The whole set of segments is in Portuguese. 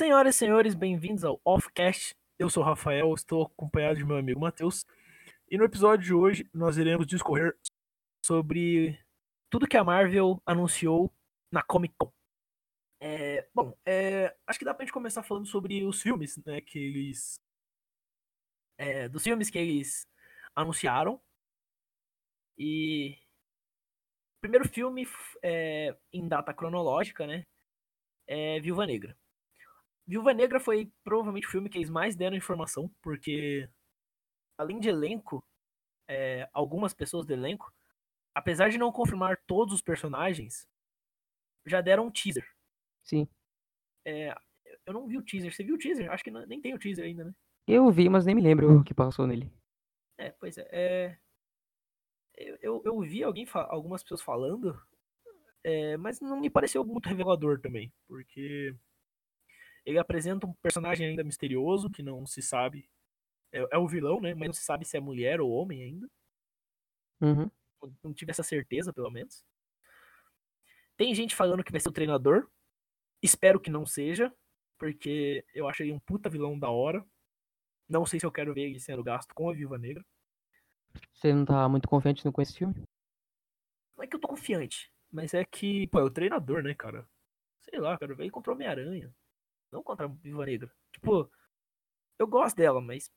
Senhoras e senhores, bem-vindos ao Offcast. Eu sou o Rafael, estou acompanhado de meu amigo Matheus. E no episódio de hoje nós iremos discorrer sobre tudo que a Marvel anunciou na Comic Con. É, bom, é, acho que dá pra gente começar falando sobre os filmes, né, que eles... É, dos filmes que eles anunciaram. E... O primeiro filme é, em data cronológica, né, é Viúva Negra. Viúva Negra foi provavelmente o filme que eles mais deram informação, porque além de elenco, é, algumas pessoas do elenco, apesar de não confirmar todos os personagens, já deram um teaser. Sim. É, eu não vi o teaser. Você viu o teaser? Acho que não, nem tem o teaser ainda, né? Eu vi, mas nem me lembro o que passou nele. É, pois é. é eu, eu, eu vi alguém, algumas pessoas falando, é, mas não me pareceu muito revelador também, porque ele apresenta um personagem ainda misterioso, que não se sabe. É, é o vilão, né? Mas não se sabe se é mulher ou homem ainda. Uhum. Não, não tive essa certeza, pelo menos. Tem gente falando que vai ser o treinador. Espero que não seja, porque eu acho ele um puta vilão da hora. Não sei se eu quero ver ele sendo gasto com a Viúva Negra. Você não tá muito confiante com esse filme? Não é que eu tô confiante, mas é que, pô, é o treinador, né, cara? Sei lá, quero ver ele contra o Homem-Aranha. Não contra a Viva Negra. Tipo, eu gosto dela, mas.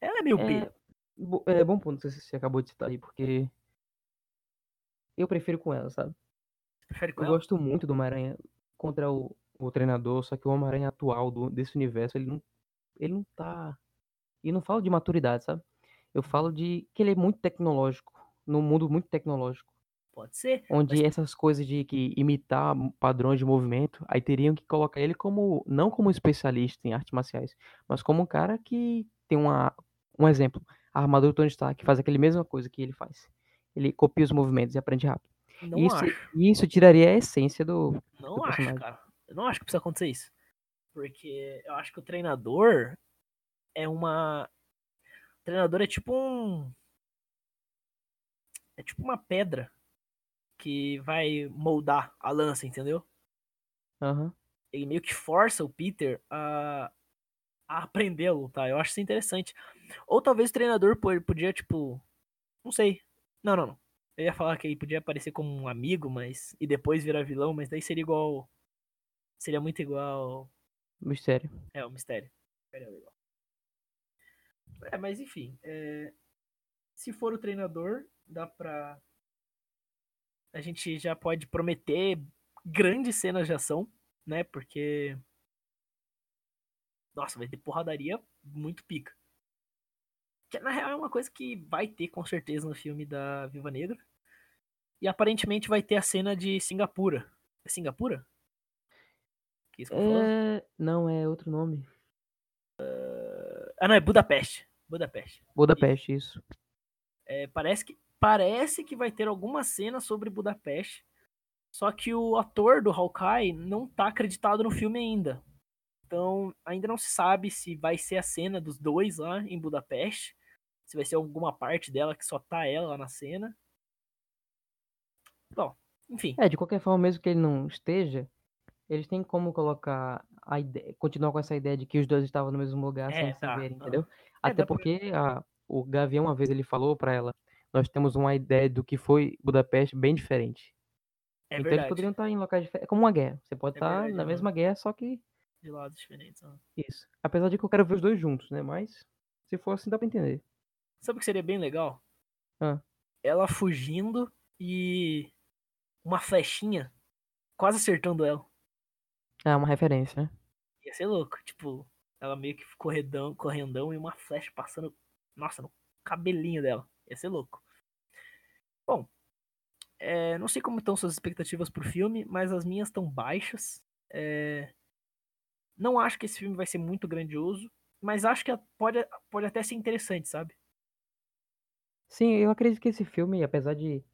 Ela é meio é. É bom ponto que você acabou de citar aí, porque. Eu prefiro com ela, sabe? Prefere com eu ela? gosto muito do Homem-Aranha contra o, o treinador, só que o Homem-Aranha atual do, desse universo, ele não, ele não tá. E não falo de maturidade, sabe? Eu falo de que ele é muito tecnológico, num mundo muito tecnológico. Pode ser. Onde mas... essas coisas de que imitar padrões de movimento, aí teriam que colocar ele como, não como especialista em artes marciais, mas como um cara que tem uma, um exemplo. A armadura do Tony Stark faz aquele mesma coisa que ele faz. Ele copia os movimentos e aprende rápido. Não isso, acho. isso tiraria a essência do. Não do acho, cara. Eu não acho que precisa acontecer isso. Porque eu acho que o treinador é uma. O treinador é tipo um. É tipo uma pedra que vai moldar a lança, entendeu? Uhum. Ele meio que força o Peter a, a aprender a lutar. Eu acho isso interessante. Ou talvez o treinador podia, tipo. Não sei. Não, não, não. Eu ia falar que ele podia aparecer como um amigo, mas. E depois virar vilão, mas daí seria igual. Seria muito igual. Mistério. É, o mistério. Seria legal. É, mas enfim. É... Se for o treinador, dá pra a gente já pode prometer grandes cenas de ação, né? Porque. Nossa, vai ter porradaria muito pica. Que na real é uma coisa que vai ter com certeza no filme da Viva Negra. E aparentemente vai ter a cena de Singapura. É Singapura? Que isso que é... Não, é outro nome. Uh... Ah, não, é Budapeste. Budapeste. Budapeste, isso. isso. É, parece que parece que vai ter alguma cena sobre Budapeste. Só que o ator do Hawkeye não tá acreditado no filme ainda. Então, ainda não se sabe se vai ser a cena dos dois lá em Budapeste. Se vai ser alguma parte dela que só tá ela lá na cena. Bom, enfim. É, de qualquer forma, mesmo que ele não esteja, eles têm como colocar a ideia, continuar com essa ideia de que os dois estavam no mesmo lugar é, sem tá, se verem, entendeu? É, Até porque a, o Gavião, uma vez, ele falou para ela nós temos uma ideia do que foi Budapeste bem diferente. É então verdade. eles poderiam estar em locais diferentes. É como uma guerra. Você pode é estar verdade, na não. mesma guerra, só que. De lados diferentes. Não. Isso. Apesar de que eu quero ver os dois juntos, né? Mas se for assim, dá pra entender. Sabe o que seria bem legal? Ah. Ela fugindo e uma flechinha quase acertando ela. É uma referência, né? Ia ser louco. Tipo, ela meio que corredão, correndão e uma flecha passando, nossa, no cabelinho dela. Ia ser louco. Bom, é, não sei como estão suas expectativas pro filme, mas as minhas estão baixas. É, não acho que esse filme vai ser muito grandioso, mas acho que pode, pode até ser interessante, sabe? Sim, eu acredito que esse filme, apesar de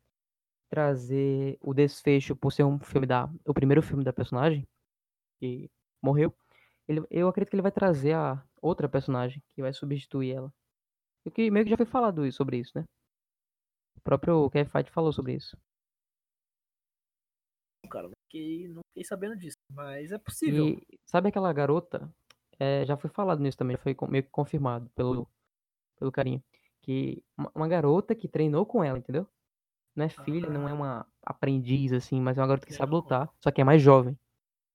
trazer o desfecho por ser um filme da. o primeiro filme da personagem, que morreu, ele, eu acredito que ele vai trazer a outra personagem que vai substituir ela. O que meio que já foi falado sobre isso, né? O próprio Kevin Feige falou sobre isso. Cara, fiquei, não fiquei sabendo disso, mas é possível. E sabe aquela garota? É, já foi falado nisso também, já foi meio que confirmado pelo, pelo carinho. Que uma, garota que treinou com ela, entendeu? Não é filha, não é Ah. uma aprendiz, assim, mas é uma garota que sabe Não. lutar, só que é mais jovem.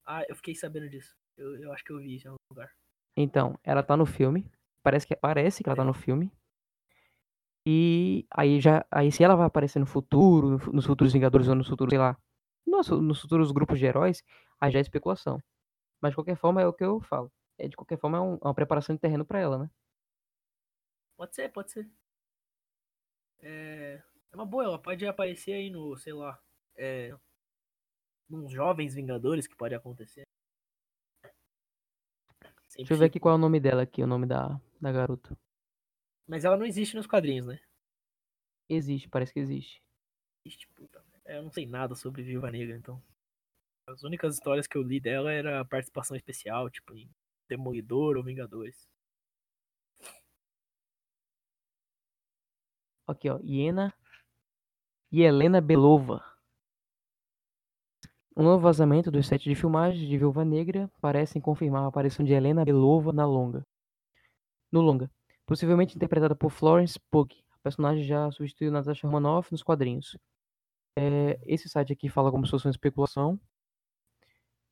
Ah, eu fiquei sabendo disso. Eu, eu acho que eu vi isso em algum lugar. Então, ela tá no filme. Parece que, parece que ela tá no filme. E aí já. Aí se ela vai aparecer no futuro, no fu- nos futuros Vingadores ou no futuro, sei lá. Nossa, nos futuros grupos de heróis, aí já é especulação. Mas de qualquer forma é o que eu falo. É, de qualquer forma é, um- é uma preparação de terreno pra ela, né? Pode ser, pode ser. É, é uma boa, ela pode aparecer aí no, sei lá, é, nos Jovens Vingadores que pode acontecer. Sempre Deixa eu ver aqui qual é o nome dela aqui, o nome da, da garota. Mas ela não existe nos quadrinhos, né? Existe, parece que existe. Ixi, puta eu não sei nada sobre Viúva Negra, então. As únicas histórias que eu li dela era a participação especial, tipo em Demolidor ou Vingadores. Aqui, ó. Iena e Helena Belova. Um novo vazamento do set de filmagem de Viúva Negra parecem confirmar a aparição de Helena Belova na longa. No longa. Possivelmente interpretada por Florence Pugh. A personagem já substituiu Natasha Romanoff nos quadrinhos. É, esse site aqui fala como se fosse uma especulação.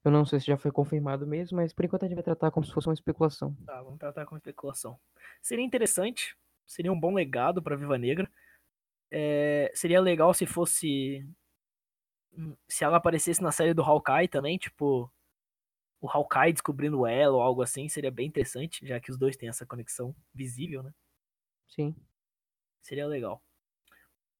Eu não sei se já foi confirmado mesmo, mas por enquanto a gente vai tratar como se fosse uma especulação. Tá, vamos tratar com especulação. Seria interessante, seria um bom legado pra Viva Negra. É, seria legal se fosse. hum, Se ela aparecesse na série do Hawkeye também, tipo. O Hawkeye descobrindo ela ou algo assim, seria bem interessante, já que os dois têm essa conexão visível, né? Sim. Seria legal.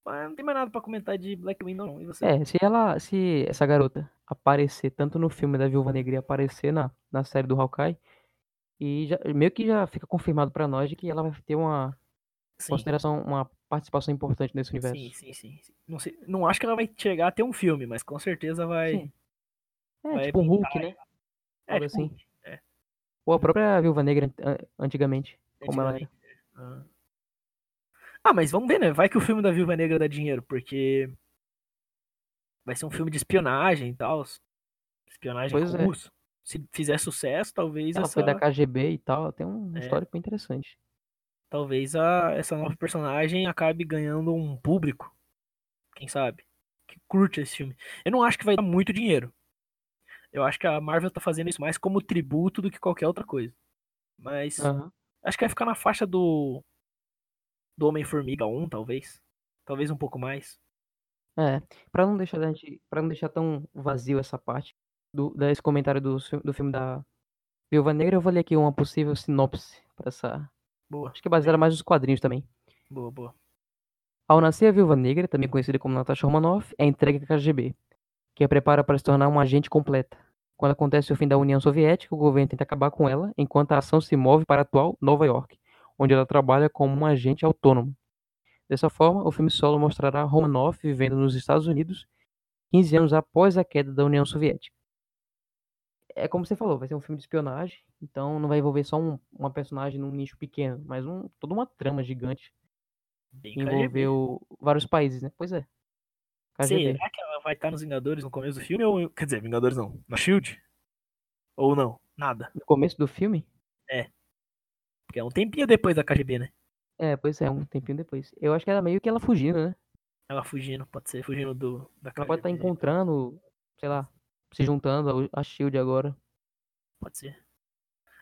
Mas não tem mais nada pra comentar de Black Widow, não. E você? É, se ela, se essa garota aparecer tanto no filme da Viúva Negra e aparecer na, na série do Hawkeye, e já, meio que já fica confirmado pra nós de que ela vai ter uma Sim, consideração, uma participação importante nesse universo. sim, sim, sim, sim. Não, sei, não acho que ela vai chegar a ter um filme, mas com certeza vai. Sim. É, vai tipo um Hulk, né? É, tipo, assim. é, Ou a própria Viúva Negra an- antigamente, como ela era. antigamente. Ah. Ah, mas vamos ver, né? Vai que o filme da Viúva Negra dá dinheiro, porque vai ser um filme de espionagem e tal. Espionagem Pois é. russo. Se fizer sucesso, talvez Ela essa, foi da KGB e tal, tem um É. histórico interessante. talvez a, essa nova personagem acabe ganhando um público, quem sabe, que curte esse filme. Eu não acho que vai dar muito dinheiro. Eu acho que a Marvel tá fazendo isso mais como tributo do que qualquer outra coisa. Mas Aham. acho que vai ficar na faixa do do Homem-Formiga 1, talvez. Talvez um pouco mais. É, pra não deixar a gente, para não deixar tão vazio essa parte do desse comentário do, do filme da Viúva Negra, eu vou ler aqui uma possível sinopse para essa, Boa, acho que é baseada mais nos quadrinhos também. boa, boa. Ao nascer a Viúva Negra, também conhecida como Natasha Romanoff, é entregue à KGB, que a prepara para se tornar uma agente completa. Quando acontece o fim da União Soviética, o governo tenta acabar com ela, enquanto a ação se move para a atual Nova York, onde ela trabalha como uma agente autônoma. Dessa forma, o filme solo mostrará Romanoff vivendo nos Estados Unidos 15 anos após a queda da União Soviética. É como você falou, vai ser um filme de espionagem, então não vai envolver só um- uma personagem num nicho pequeno, mas um, toda uma trama gigante que envolveu vários países, né? Pois é. KGB. Será que ela vai estar nos Vingadores no começo do filme? Ou, quer dizer, Vingadores não. Na Shield? Ou não? Nada. No começo do filme? Porque é um tempinho depois da KGB, né? É, pois é, um tempinho depois. Eu acho que era meio que ela fugindo, né? Ela fugindo, pode ser, fugindo do, da KGB. Ela pode estar encontrando, sei lá, se juntando a Shield agora. Pode ser.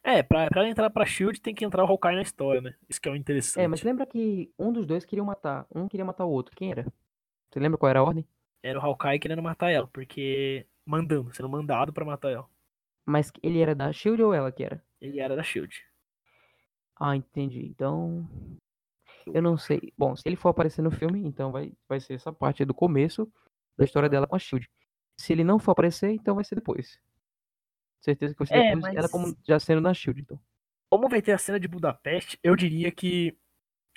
É, pra, pra ela entrar pra Shield tem que entrar o Hawkeye na história, né? Isso que é o interessante. É, mas lembra que um dos dois queria matar. Um queria matar o outro. Quem era? Você lembra qual era a ordem? Era o Hawkeye querendo matar ela, porque. Mandando, sendo mandado pra matar ela. Mas ele era da Shield ou ela que era? Ele era da Shield. Ah, entendi. Então. Eu não sei. Bom, se ele for aparecer no filme, então vai, vai ser essa parte do começo da história dela com a Shield. Se ele não for aparecer, então vai ser depois. Certeza que vai ser É, depois. Ela mas- como já sendo na Shield, então. Como vai ter a cena de Budapeste, eu diria que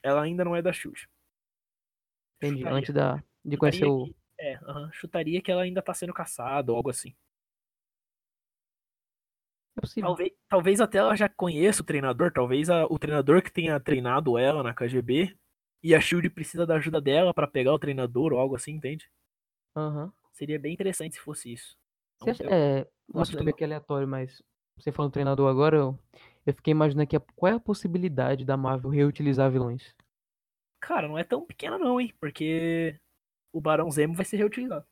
ela ainda não é da Shield. Entendi. Chutaria. Antes da, de conhecer Chutaria o. que- É, aham, chutaria que ela ainda tá sendo caçada ou algo assim. É possível. Talvez, talvez até ela já conheça o treinador, talvez a- o treinador que tenha treinado ela na KGB e a Shield precisa da ajuda dela pra pegar o treinador ou algo assim, entende? Aham. Seria bem interessante se fosse isso. Você Então, acha, eu- é, um meio que aleatório, mas você falando treinador agora, eu, eu fiquei imaginando aqui a- qual é a possibilidade da Marvel reutilizar vilões. Cara, não é tão pequena não, hein? Porque o Barão Zemo vai ser reutilizado.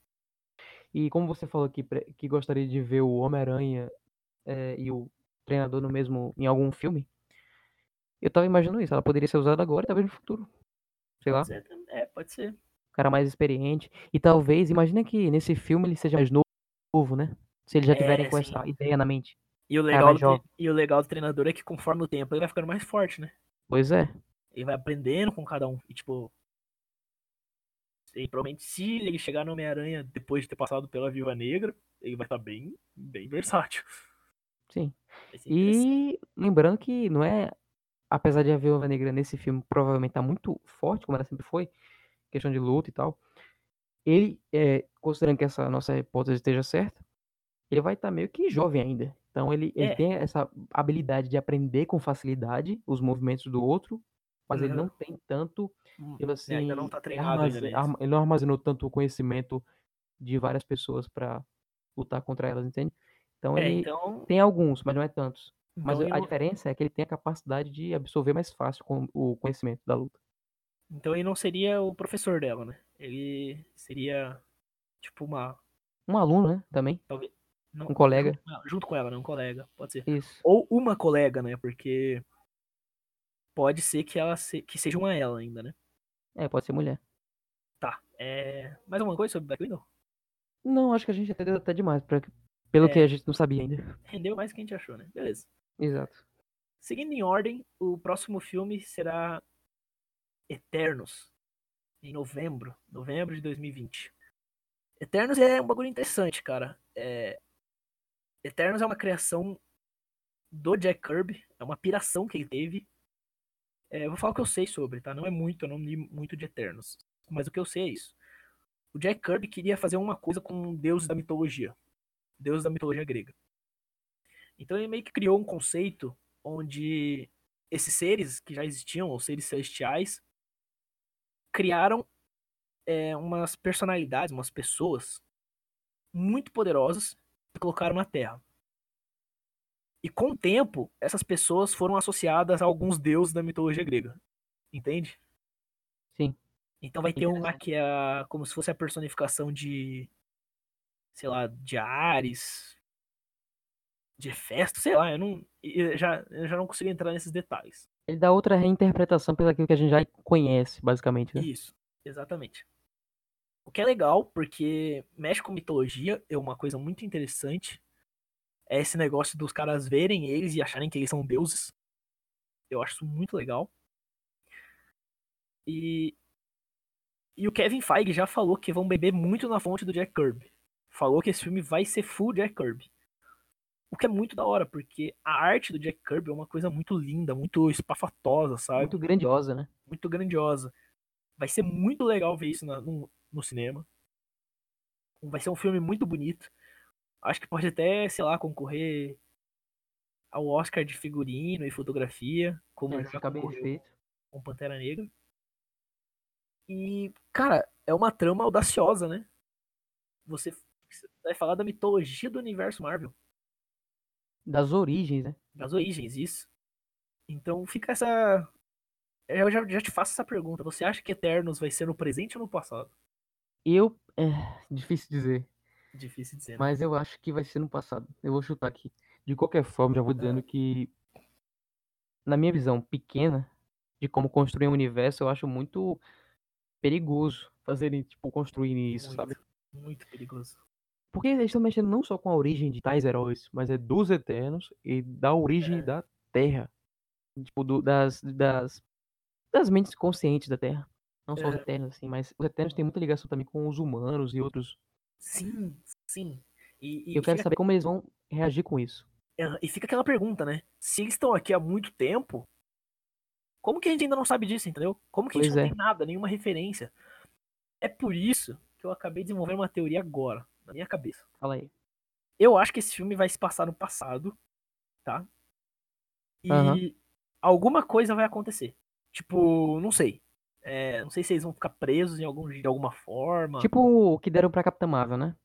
E como você falou que, que gostaria de ver o Homem-Aranha é, e o treinador no mesmo, em algum filme, eu tava imaginando isso. Ela poderia ser usada agora e talvez no futuro. Sei lá, é, pode ser. cara mais experiente. E talvez, imagina que nesse filme ele seja mais novo, né? Se eles já tiverem É, com essa ideia na mente. E o, legal do, e o legal do treinador é que conforme o tempo ele vai ficando mais forte, né? Pois é. Ele vai aprendendo com cada um. E tipo. E provavelmente se ele chegar no Homem-Aranha depois de ter passado pela Viúva Negra, ele vai estar bem, bem versátil. Sim. E lembrando que não é. Apesar de a Viúva Negra nesse filme provavelmente tá muito forte, como ela sempre foi, questão de luta e tal. Ele, é, considerando que essa nossa hipótese esteja certa, ele vai estar meio que jovem ainda. Então ele, ele É. tem essa habilidade de aprender com facilidade os movimentos do outro, mas ele não Uhum. tem tanto, Hum, tipo ele assim, ainda não tá treinado ainda armaze- nisso. arma- ele não armazenou tanto conhecimento de várias pessoas pra lutar contra elas, entende? Então É, ele então. tem alguns, mas não é tantos. Mas Então ele, a não, diferença é que ele tem a capacidade de absorver mais fácil com o conhecimento da luta. então ele não seria o professor dela, né? Ele seria tipo uma. Um aluno, né, também, Talvez. Não, um colega. Junto, junto com ela, né? Um colega, pode ser. Isso. Ou uma colega, né? Porque pode ser que ela se, que seja uma ela ainda, né? É, pode ser mulher. Tá. É... Mais alguma coisa sobre Black Widow? Não, acho que a gente entendeu até demais, pra, pelo É. que a gente não sabia ainda. Rendeu mais do que a gente achou, né? Beleza. Exato. Seguindo em ordem, o próximo filme será Eternos, em novembro, novembro de 2020. Eternos é um bagulho interessante, cara. É... Eternos é uma criação do Jack Kirby, é uma piração que ele teve. É, vou falar o que eu sei sobre, tá? Não é muito, eu não li muito de Eternos, mas o que eu sei é isso. O Jack Kirby queria fazer uma coisa com deuses da mitologia, deuses da mitologia grega. Então ele meio que criou um conceito onde esses seres que já existiam, os seres celestiais, criaram é, umas personalidades, umas pessoas muito poderosas e colocaram na Terra. E com o tempo, essas pessoas foram associadas a alguns deuses da mitologia grega. Entende? Sim. Então vai ter um lá que é como se fosse a personificação de. Sei lá, de Ares. De Hefesto, sei lá, eu não. Eu já, eu já não consigo entrar nesses detalhes. Ele dá outra reinterpretação pelo aquilo que a gente já conhece, basicamente, né? Isso, exatamente. O que é legal, porque mexe com mitologia, é uma coisa muito interessante. É esse negócio dos caras verem eles e acharem que eles são deuses. Eu acho isso muito legal. E, e o Kevin Feige já falou que vão beber muito na fonte do Jack Kirby. Falou que esse filme vai ser full Jack Kirby. O que é muito da hora, porque a arte do Jack Kirby é uma coisa muito linda, muito espafatosa, sabe? Muito grandiosa, né? muito grandiosa. Vai ser muito legal ver isso na- no, no cinema. Vai ser um filme muito bonito. Acho que pode até, sei lá, concorrer ao Oscar de figurino e fotografia, como É, fica bem feito. com Pantera Negra. E, cara, é uma trama audaciosa, né? Você vai falar da mitologia do universo Marvel, Das origens, né? das origens, isso. Então fica essa. Eu já, já te faço essa pergunta. Você acha que Eternos vai ser no presente ou no passado? Eu. É difícil dizer. Difícil dizer. né? Mas eu acho que vai ser no passado. Eu vou chutar aqui. De qualquer forma, já vou dizendo que. Na minha visão pequena de como construir um universo, eu acho muito perigoso fazerem, tipo, construir isso, muito, sabe? muito perigoso. Porque eles estão mexendo não só com a origem de tais heróis, mas é dos Eternos e da origem É. da Terra. Tipo, do- das, das, das mentes conscientes da Terra. Não só os É. Eternos, assim, mas os Eternos têm muita ligação também com os humanos e outros. Sim, sim. E, e eu quero fica, saber como eles vão reagir com isso. é, e fica aquela pergunta, né? Se eles estão aqui há muito tempo, como que a gente ainda não sabe disso, entendeu? Como que a gente não é. tem nada, nenhuma referência? É por isso que eu acabei de desenvolver uma teoria agora, na minha cabeça. Fala aí. Eu acho que esse filme vai se passar no passado, tá? E Aham. alguma coisa vai acontecer. Tipo, não sei. É, não sei se eles vão ficar presos em algum, de alguma forma. Tipo o que deram pra Capitã Marvel, né?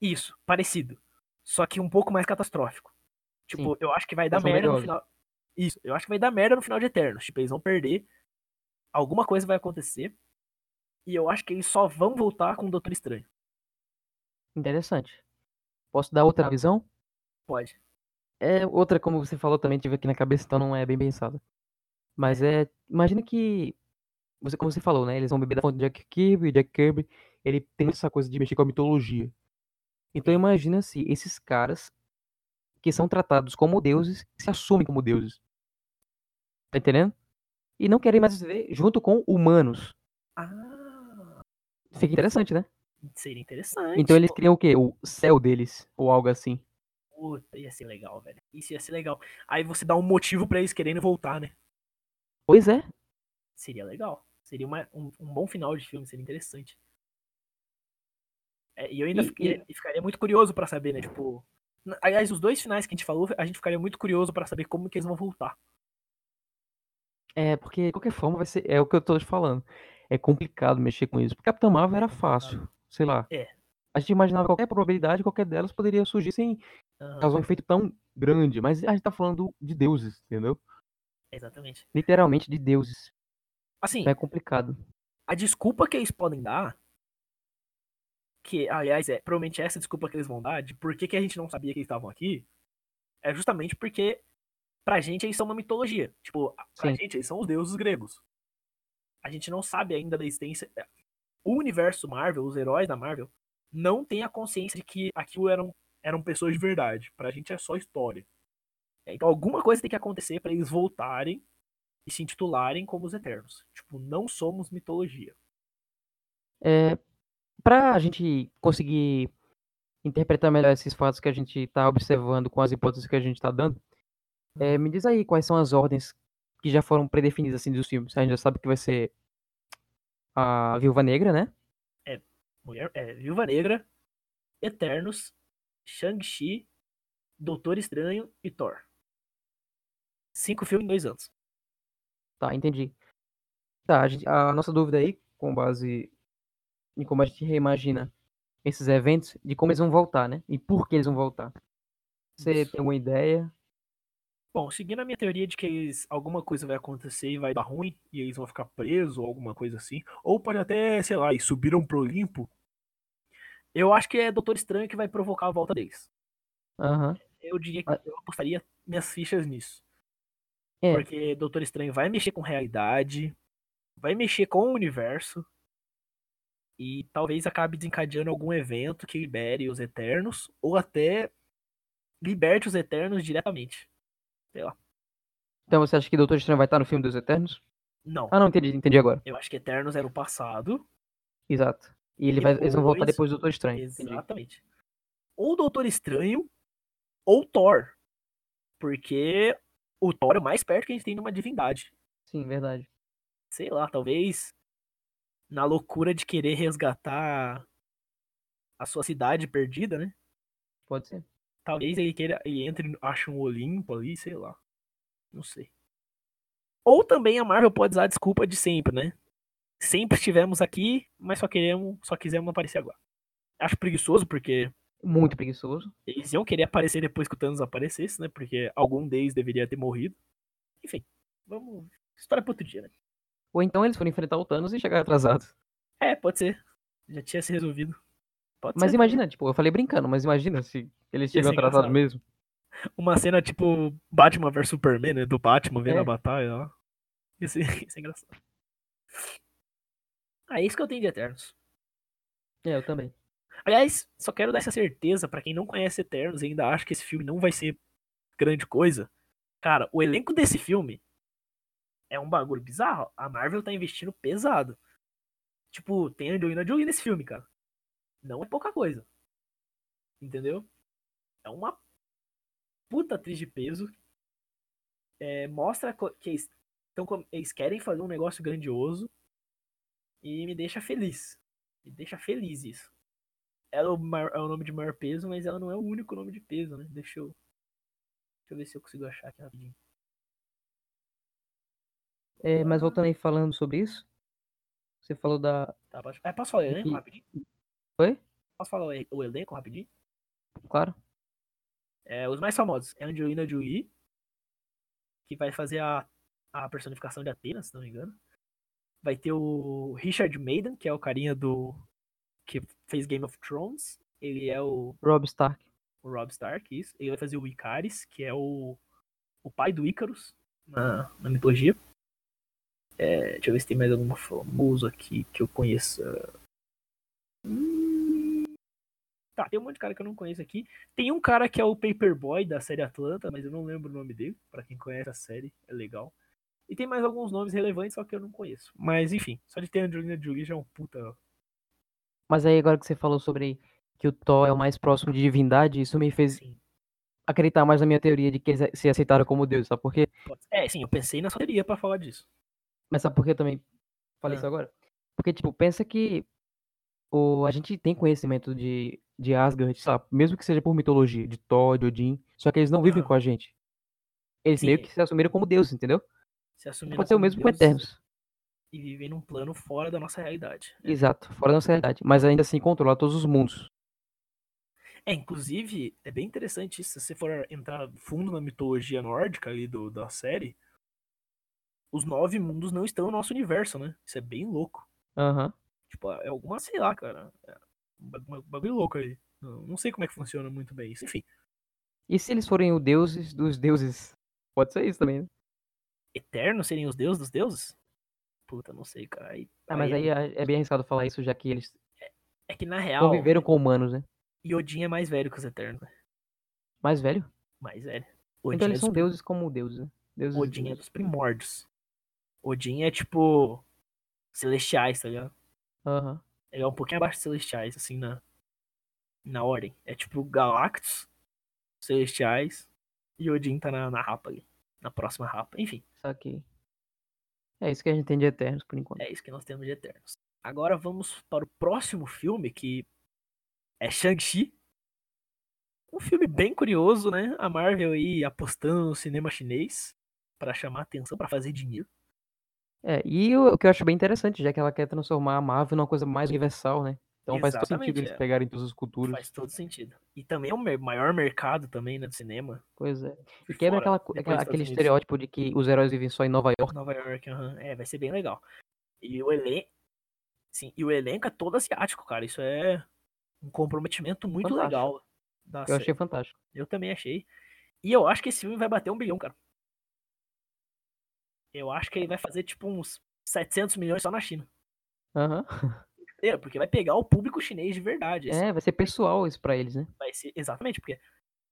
Isso, parecido. só que um pouco mais catastrófico. Tipo, Sim. eu acho que vai dar merda no final. Isso, eu acho que vai dar merda no final de Eternos. Tipo, eles vão perder. Alguma coisa vai acontecer. E eu acho que eles só vão voltar com o Doutor Estranho. Interessante. Posso dar outra visão? Pode. É outra, como você falou, também tive aqui na cabeça, então não é bem pensada. Mas é. Imagina que. Você, como você falou, né? Eles vão beber da fonte de Jack Kirby, e Jack Kirby, ele tem essa coisa de mexer com a mitologia. Então imagina se esses caras que são tratados como deuses se assumem como deuses. Tá entendendo? E não querem mais viver junto com humanos. Ah, Fica interessante, né? seria interessante. Então eles criam o quê? O céu deles, ou algo assim. Puta, ia ser legal, velho. Isso ia ser legal. Aí você dá um motivo pra eles querendo voltar, né? Pois é. Seria legal. Seria uma- um, um bom final de filme, seria interessante. É, e eu ainda E- fiquei- ficaria muito curioso pra saber, né? Tipo. Aliás, os dois finais que a gente falou, a gente ficaria muito curioso pra saber como que eles vão voltar. É, porque de qualquer forma vai ser. É o que eu tô te falando. É complicado mexer com isso. Porque Capitão Marvel era fácil. Sei lá. É. A gente imaginava qualquer probabilidade, qualquer delas poderia surgir sem Aham, causar um efeito tão grande. Mas a gente tá falando de deuses, entendeu? exatamente. Literalmente de deuses. Assim, é complicado. a desculpa que eles podem dar, que, aliás, é provavelmente essa desculpa que eles vão dar, de por que, que a gente não sabia que eles estavam aqui, é justamente porque pra gente eles são uma mitologia. Tipo, pra Sim. gente eles são os deuses gregos. A gente não sabe ainda da existência. é, O universo Marvel, os heróis da Marvel, não tem a consciência de que aquilo eram, eram pessoas de verdade. Pra gente é só história. Então alguma coisa tem que acontecer pra eles voltarem e se intitularem como os Eternos. Tipo, não somos mitologia. É, pra gente conseguir interpretar melhor esses fatos que a gente tá observando com as hipóteses que a gente tá dando, é, me diz aí quais são as ordens que já foram predefinidas assim dos filmes. A gente já sabe que vai ser a Viúva Negra, né? Mulher, é, Viúva Negra, Eternos, Shang-Chi, Doutor Estranho e Thor. Cinco filmes em dois anos. Tá, entendi. Tá, a, gente- a nossa dúvida aí, com base em como a gente reimagina esses eventos, de como eles vão voltar, né? E por que eles vão voltar. Você tem alguma ideia? Bom, seguindo a minha teoria de que eles, alguma coisa vai acontecer e vai dar ruim, e eles vão ficar presos ou alguma coisa assim, ou pode até, sei lá, e subiram pro Olimpo, eu acho que é Doutor Estranho que vai provocar a volta deles. Aham. Eu diria que Ah. eu apostaria minhas fichas nisso. É, Porque Doutor Estranho vai mexer com realidade, vai mexer com o universo, e talvez acabe desencadeando algum evento que libere os Eternos, ou até liberte os Eternos diretamente. Sei lá. então você acha que Doutor Estranho vai estar no filme dos Eternos? Não. Ah, não, entendi, entendi agora. Eu acho que Eternos era o passado. Exato. E ele vai, eles vão voltar Depois- depois do Doutor Estranho. Entendi. Exatamente. Ou Doutor Estranho, ou Thor. Porque o Thor é o mais perto que a gente tem de uma divindade. Sim, verdade. Sei lá, talvez na loucura de querer resgatar a sua cidade perdida, né? Pode ser. Talvez ele queira e entre, ache um Olimpo ali, sei lá. Não sei. Ou também a Marvel pode usar a desculpa de sempre, né? Sempre estivemos aqui, mas só queremos, só quisemos aparecer agora. Acho preguiçoso porque Muito preguiçoso. eles iam querer aparecer depois que o Thanos aparecesse, né? Porque algum deles deveria ter morrido. Enfim, vamos. História pra outro dia, né? Ou então eles foram enfrentar o Thanos e chegaram atrasados. É, pode ser. Já tinha se resolvido. Pode Mas ser. imagina, tipo, eu falei brincando, mas imagina se eles chegam atrasados mesmo. Uma cena tipo Batman vs Superman, né? Do Batman vendo É. a batalha lá. Ser, ia ser engraçado. Ah, é isso que eu tenho de Eternos. É, eu também. Aliás, só quero dar essa certeza pra quem não conhece Eternos e ainda acha que esse filme não vai ser grande coisa. Cara, o elenco desse filme é um bagulho bizarro. A Marvel tá investindo pesado. Tipo, tem a Angelina Jolie nesse filme, cara. Não é pouca coisa. Entendeu? É uma puta atriz de peso. É, mostra que eles, tão com- eles querem fazer um negócio grandioso. E me deixa feliz. Me deixa feliz isso. Ela é o, maior- é o nome de maior peso, mas ela não é o único nome de peso, né? Deixa eu. Deixa eu ver se eu consigo achar aqui rapidinho. É, mas voltando aí falando sobre isso, você falou da. Tá, posso, é, posso falar o elenco E- rapidinho? Foi? Posso falar o, elenco rapidinho? Claro. É, os mais famosos é a Angelina Jolie, que vai fazer a, a personificação de Atenas, se não me engano. Vai ter o Richard Maiden, que é o carinha do. que fez Game of Thrones. Ele é o, Rob Stark. o Rob Stark, isso. Ele vai fazer o Icaris, que é o, o pai do Ícaros na, na mitologia. É, deixa eu ver se tem mais algum famoso aqui que eu conheça. Hum, Tá, tem um monte de cara que eu não conheço aqui. Tem um cara que é o Paperboy da série Atlanta, mas eu não lembro o nome dele. Pra quem conhece a série, é legal. E tem mais alguns nomes relevantes, só que eu não conheço. Mas enfim, só de ter Angelina Jolie já é um puta. Mas aí agora que você falou sobre que o Thor é o mais próximo de divindade, isso me fez Sim. acreditar mais na minha teoria de que eles se aceitaram como Deus, sabe por quê? É, sim, eu pensei na sua teoria pra falar disso. Mas sabe por que eu também falei Ah. isso agora? Porque, tipo, pensa que o, a gente tem conhecimento de, de Asgard, sabe? Mesmo que seja por mitologia, de Thor, de Odin, só que eles não vivem Aham. com a gente. Eles Sim. meio que se assumiram como deuses, entendeu? Se assumiram Pode ser o mesmo com deuses Eternos. E vivem num plano fora da nossa realidade. É. Exato, fora da nossa realidade. Mas ainda assim controlar todos os mundos. É, inclusive, é bem interessante isso. Se você for entrar fundo na mitologia nórdica ali do, da série, os nove mundos não estão no nosso universo, né? Isso é bem louco. Aham. Tipo, é alguma, sei lá, cara. É um ba- bagulho louco aí. Não, não sei como é que funciona muito bem isso. Enfim, E se eles forem os deuses dos deuses? Pode ser isso também, né? eternos seriam os deuses dos deuses? Puta, não sei, cara. Aí, Ah, mas aí é é bem arriscado falar isso, já que eles é que na real, conviveram com humanos, né? Odin é mais velho que os eternos, né? Mais velho? Mais velho. Odin, Então é eles dos são deuses como deuses, né? Deuses Odin é dos primórdios. Odin é tipo. Celestiais, tá ligado? Aham. Ele é um pouquinho abaixo dos celestiais, assim, na, na ordem. É tipo Galactus, Celestiais, e Odin tá na, na rapa ali. Na próxima rapa. Enfim, Saquei. É isso que a gente tem de Eternos, por enquanto. é isso que nós temos de Eternos. Agora vamos para o próximo filme, que é Shang-Chi. Um filme bem curioso, né? A Marvel aí apostando no cinema chinês para chamar atenção, para fazer dinheiro. É, e o, que eu acho bem interessante, já que ela quer transformar a Marvel numa coisa mais universal, né? Então faz todo Exatamente, sentido eles é. pegarem todas as culturas. Faz todo sentido. E também é o maior mercado também, né, do cinema. Pois é. E quebra fora, aquela, aquela- aquele estereótipo de que os heróis vivem só em Nova York. Nova York, aham. É, vai ser bem legal. E o elenco. Sim, e o elenco é todo asiático, cara. Isso é um comprometimento muito Fantástico. legal Eu série. achei fantástico. Eu também achei. E eu acho que esse filme vai bater um bilhão, cara. Eu acho que ele vai fazer tipo uns 700 milhões só na China. Aham. É, porque vai pegar o público chinês de verdade. Esse É, vai ser pessoal isso pra eles, né? vai ser exatamente porque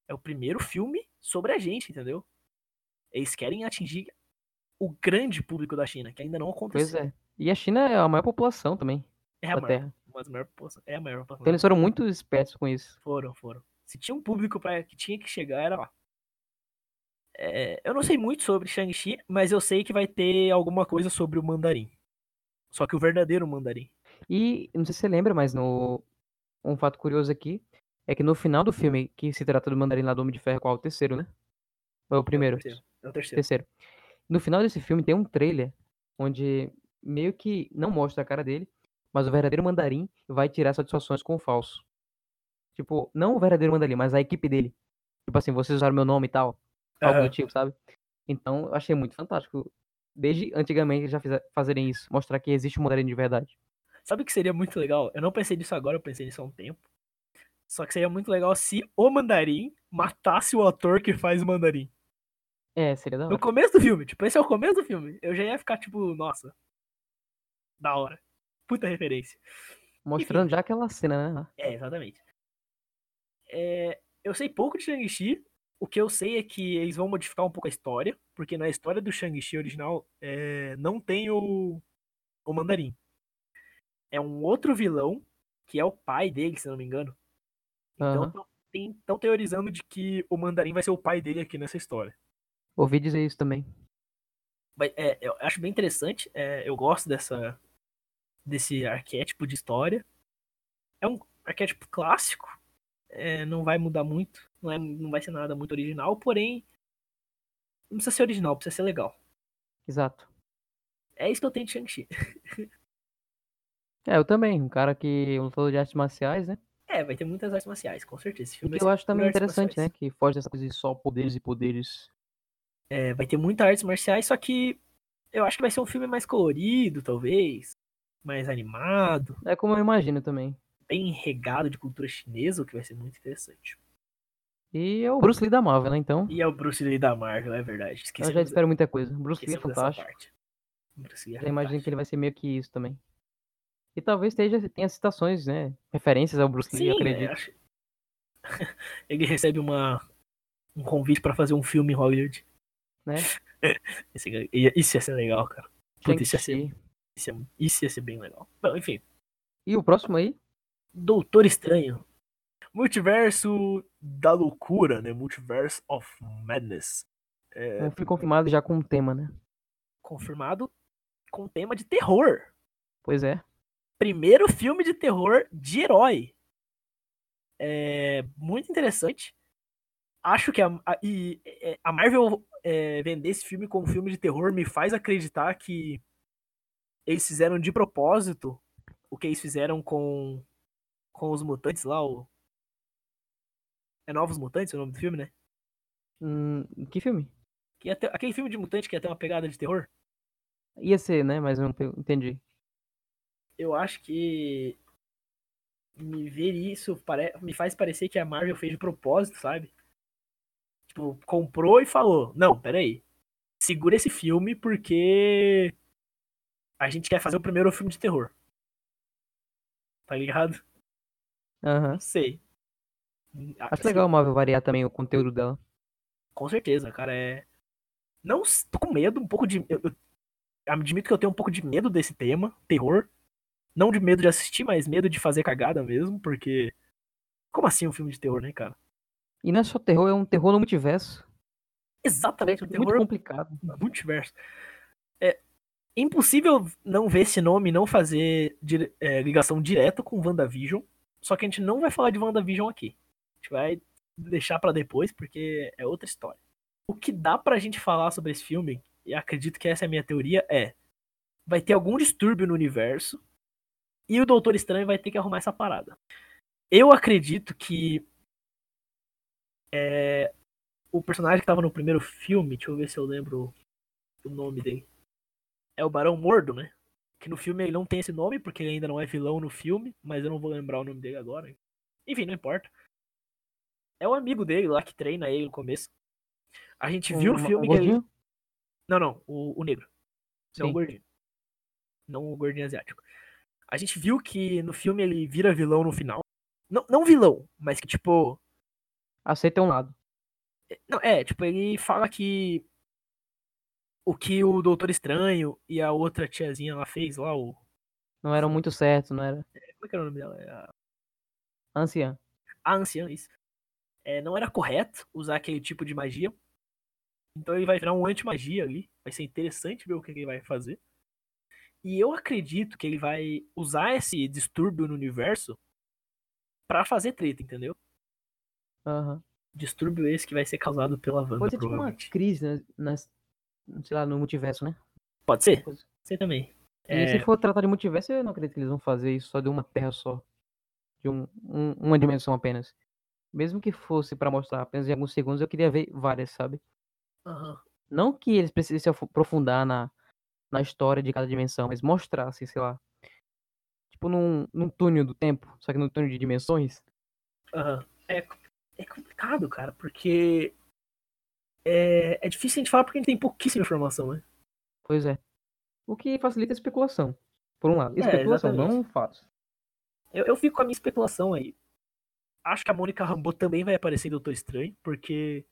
é o primeiro filme sobre a gente, entendeu? Eles querem atingir o grande público da China, que ainda não Pois aconteceu. é. E a China é a maior população também É a maior, Terra. uma das maiores populações- é a maior população. Então eles foram muito espertos com isso. Foram, foram. Se tinha um público pra, que tinha que chegar, era lá. É, eu não sei muito sobre Shang-Chi, mas eu sei que vai ter alguma coisa sobre o mandarim. Só que o verdadeiro mandarim. E não sei se você lembra, mas no um fato curioso aqui é que no final do filme, que se trata do Mandarim lá do Homem de Ferro, qual é o terceiro, né? Ou é o primeiro? É o terceiro. É o terceiro. Terceiro. No final desse filme tem um trailer onde meio que não mostra a cara dele, mas o verdadeiro mandarim vai tirar satisfações com o falso. Tipo, não o verdadeiro mandarim, mas a equipe dele. Tipo assim, vocês usaram meu nome e tal. Algo Aham. do tipo, sabe? Então, eu achei muito fantástico. Desde antigamente já fazerem isso, mostrar que existe um mandarim de verdade. Sabe o que seria muito legal? Eu não pensei nisso agora, eu pensei nisso há um tempo. Só que seria muito legal se o mandarim matasse o ator que faz o mandarim. É, seria da No hora. começo do filme, tipo, esse é o começo do filme. Eu já ia ficar tipo, nossa. Da hora. Puta referência. Mostrando já aquela cena, né? É, exatamente. É, eu sei pouco de Shang-Chi. O que eu sei é que eles vão modificar um pouco a história, porque na história do Shang-Chi original é, não tem o, o Mandarim. É um outro vilão, que é o pai dele, se não me engano. Então estão teorizando de que o Mandarim vai ser o pai dele aqui nessa história. Ouvi dizer isso também. Mas, é, eu acho bem interessante. é, eu gosto dessa desse arquétipo de história. É um arquétipo clássico. é, não vai mudar muito. Não, é, não vai ser nada muito original, porém. Não precisa ser original, precisa ser legal. Exato. É isso que eu tenho de Shang-Chi. É, eu também. Um cara que. Um lutador de artes marciais, né? É, vai ter muitas artes marciais, com certeza. Esse E filme que eu acho também interessante, né? Que foge dessa coisa de só poderes e poderes. É, vai ter muitas artes marciais, só que eu acho que vai ser um filme mais colorido, talvez. Mais animado, É como eu imagino também. bem regado de cultura chinesa, o que vai ser muito interessante. E é o Bruce Lee da Marvel, né? Então, E é o Bruce Lee da Marvel, é verdade. eu já espero muita coisa. Bruce Lee é fantástico. Bruce Lee é Já imagino fantástico. que ele vai ser meio que isso também. E talvez esteja, tenha citações, né? Referências ao Bruce Lee, Sim, acredito. acho... ele recebe uma, um convite pra fazer um filme em Hollywood. Né? Esse- isso ia ser legal, cara. Puta, isso ia ser, isso ia, isso ia ser bem legal. Bom, enfim. E o próximo aí? Doutor Estranho. Multiverso da loucura, né? Multiverse of Madness. É, filme confirmado já com um tema, né? confirmado com tema de terror. Pois é. Primeiro filme de terror de herói. É muito interessante. Acho que a, a, e, é, a Marvel é, vender esse filme como filme de terror me faz acreditar que eles fizeram de propósito o que eles fizeram com, com os mutantes lá. O... É Novos Mutantes o nome do filme, né? Hum, que filme? Que ia ter- aquele filme de mutante que ia ter uma pegada de terror. Ia ser, né? Mas eu não entendi. Eu acho que me ver isso pare... me faz parecer que a Marvel fez de propósito, sabe? Tipo, comprou e falou: Não, peraí. Segura esse filme porque a gente quer fazer o primeiro filme de terror. Tá ligado? Aham. Não sei. Acho Assim, legal a Marvel variar também o conteúdo dela. Com certeza, cara. É. Não tô com medo, um pouco de. Eu, eu admito que eu tenho um pouco de medo desse tema, terror. Não de medo de assistir, mas medo de fazer cagada mesmo, porque. Como assim um filme de terror, né, cara? E não é só terror, é um terror no multiverso. Exatamente, um Muito terror complicado. multiverso. É impossível não ver esse nome e não fazer dire- é, ligação direta com WandaVision. Só que a gente não vai falar de WandaVision aqui. A gente vai deixar pra depois, porque é outra história. O que dá pra gente falar sobre esse filme, e acredito que essa é a minha teoria, é vai ter algum distúrbio no universo e o Doutor Estranho vai ter que arrumar essa parada. Eu acredito que é, o personagem que tava no primeiro filme, deixa eu ver se eu lembro o nome dele. É o Barão Mordo, né? Que no filme ele não tem esse nome, porque ele ainda não é vilão no filme, mas eu não vou lembrar o nome dele agora. Enfim, não importa. É o amigo dele lá que treina ele no começo. A gente viu O- filme o que ele... Não, não, o, o negro. Não o Sim. gordinho. Não o gordinho asiático. A gente viu que no filme ele vira vilão no final. Não, não vilão, mas que tipo. Aceita um lado. Não, é, tipo, ele fala que o que o Doutor Estranho e a outra tiazinha ela fez lá, o. Não eram muito certos, não era? Como é que era o nome dela? É a, Anciã. a anciã, isso. É, não era correto usar aquele tipo de magia. Então ele vai virar um anti-magia ali. Vai ser interessante ver o que ele vai fazer. E eu acredito que ele vai usar esse distúrbio no universo pra fazer treta, entendeu? Aham. Distúrbio esse que vai ser causado pela Wanda, Pode ser tipo uma crise, né? Nas, sei lá, no multiverso, né? Pode ser? Coisa. Você também. E É, se for tratar de multiverso, eu não acredito que eles vão fazer isso só de uma terra só. De um, um- uma dimensão apenas. Mesmo que fosse pra mostrar apenas em alguns segundos, eu queria ver várias, sabe? aham. Não que eles precisem se aprofundar na, na história de cada dimensão, mas mostrar, assim, sei lá. Tipo num, num túnel do tempo, só que num túnel de dimensões. Aham. É, é complicado, cara, porque é, é difícil a gente falar porque a gente tem pouquíssima informação, né? Pois é. O que facilita a especulação. Por um lado. É, Especulação, exatamente. não fatos. Eu, eu fico com a minha especulação aí. Acho que a Mônica Rambeau também vai aparecer em Doutor Estranho, porque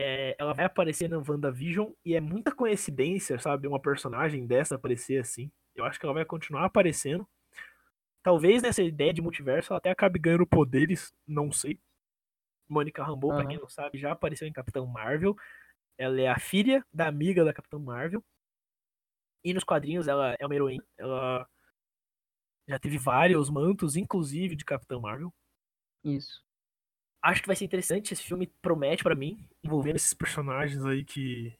é, ela vai aparecer na WandaVision e é muita coincidência, sabe? Uma personagem dessa aparecer assim. Eu acho que ela vai continuar aparecendo. Talvez nessa ideia de multiverso ela até acabe ganhando poderes, não sei. Mônica Rambeau, pra Aham. quem não sabe, já apareceu em Capitão Marvel. Ela é a filha da amiga da Capitã Marvel. E nos quadrinhos ela é uma heroína. Ela já teve vários mantos, inclusive de Capitã Marvel. Isso. Acho que vai ser interessante. Esse filme promete pra mim, envolvendo esses personagens aí que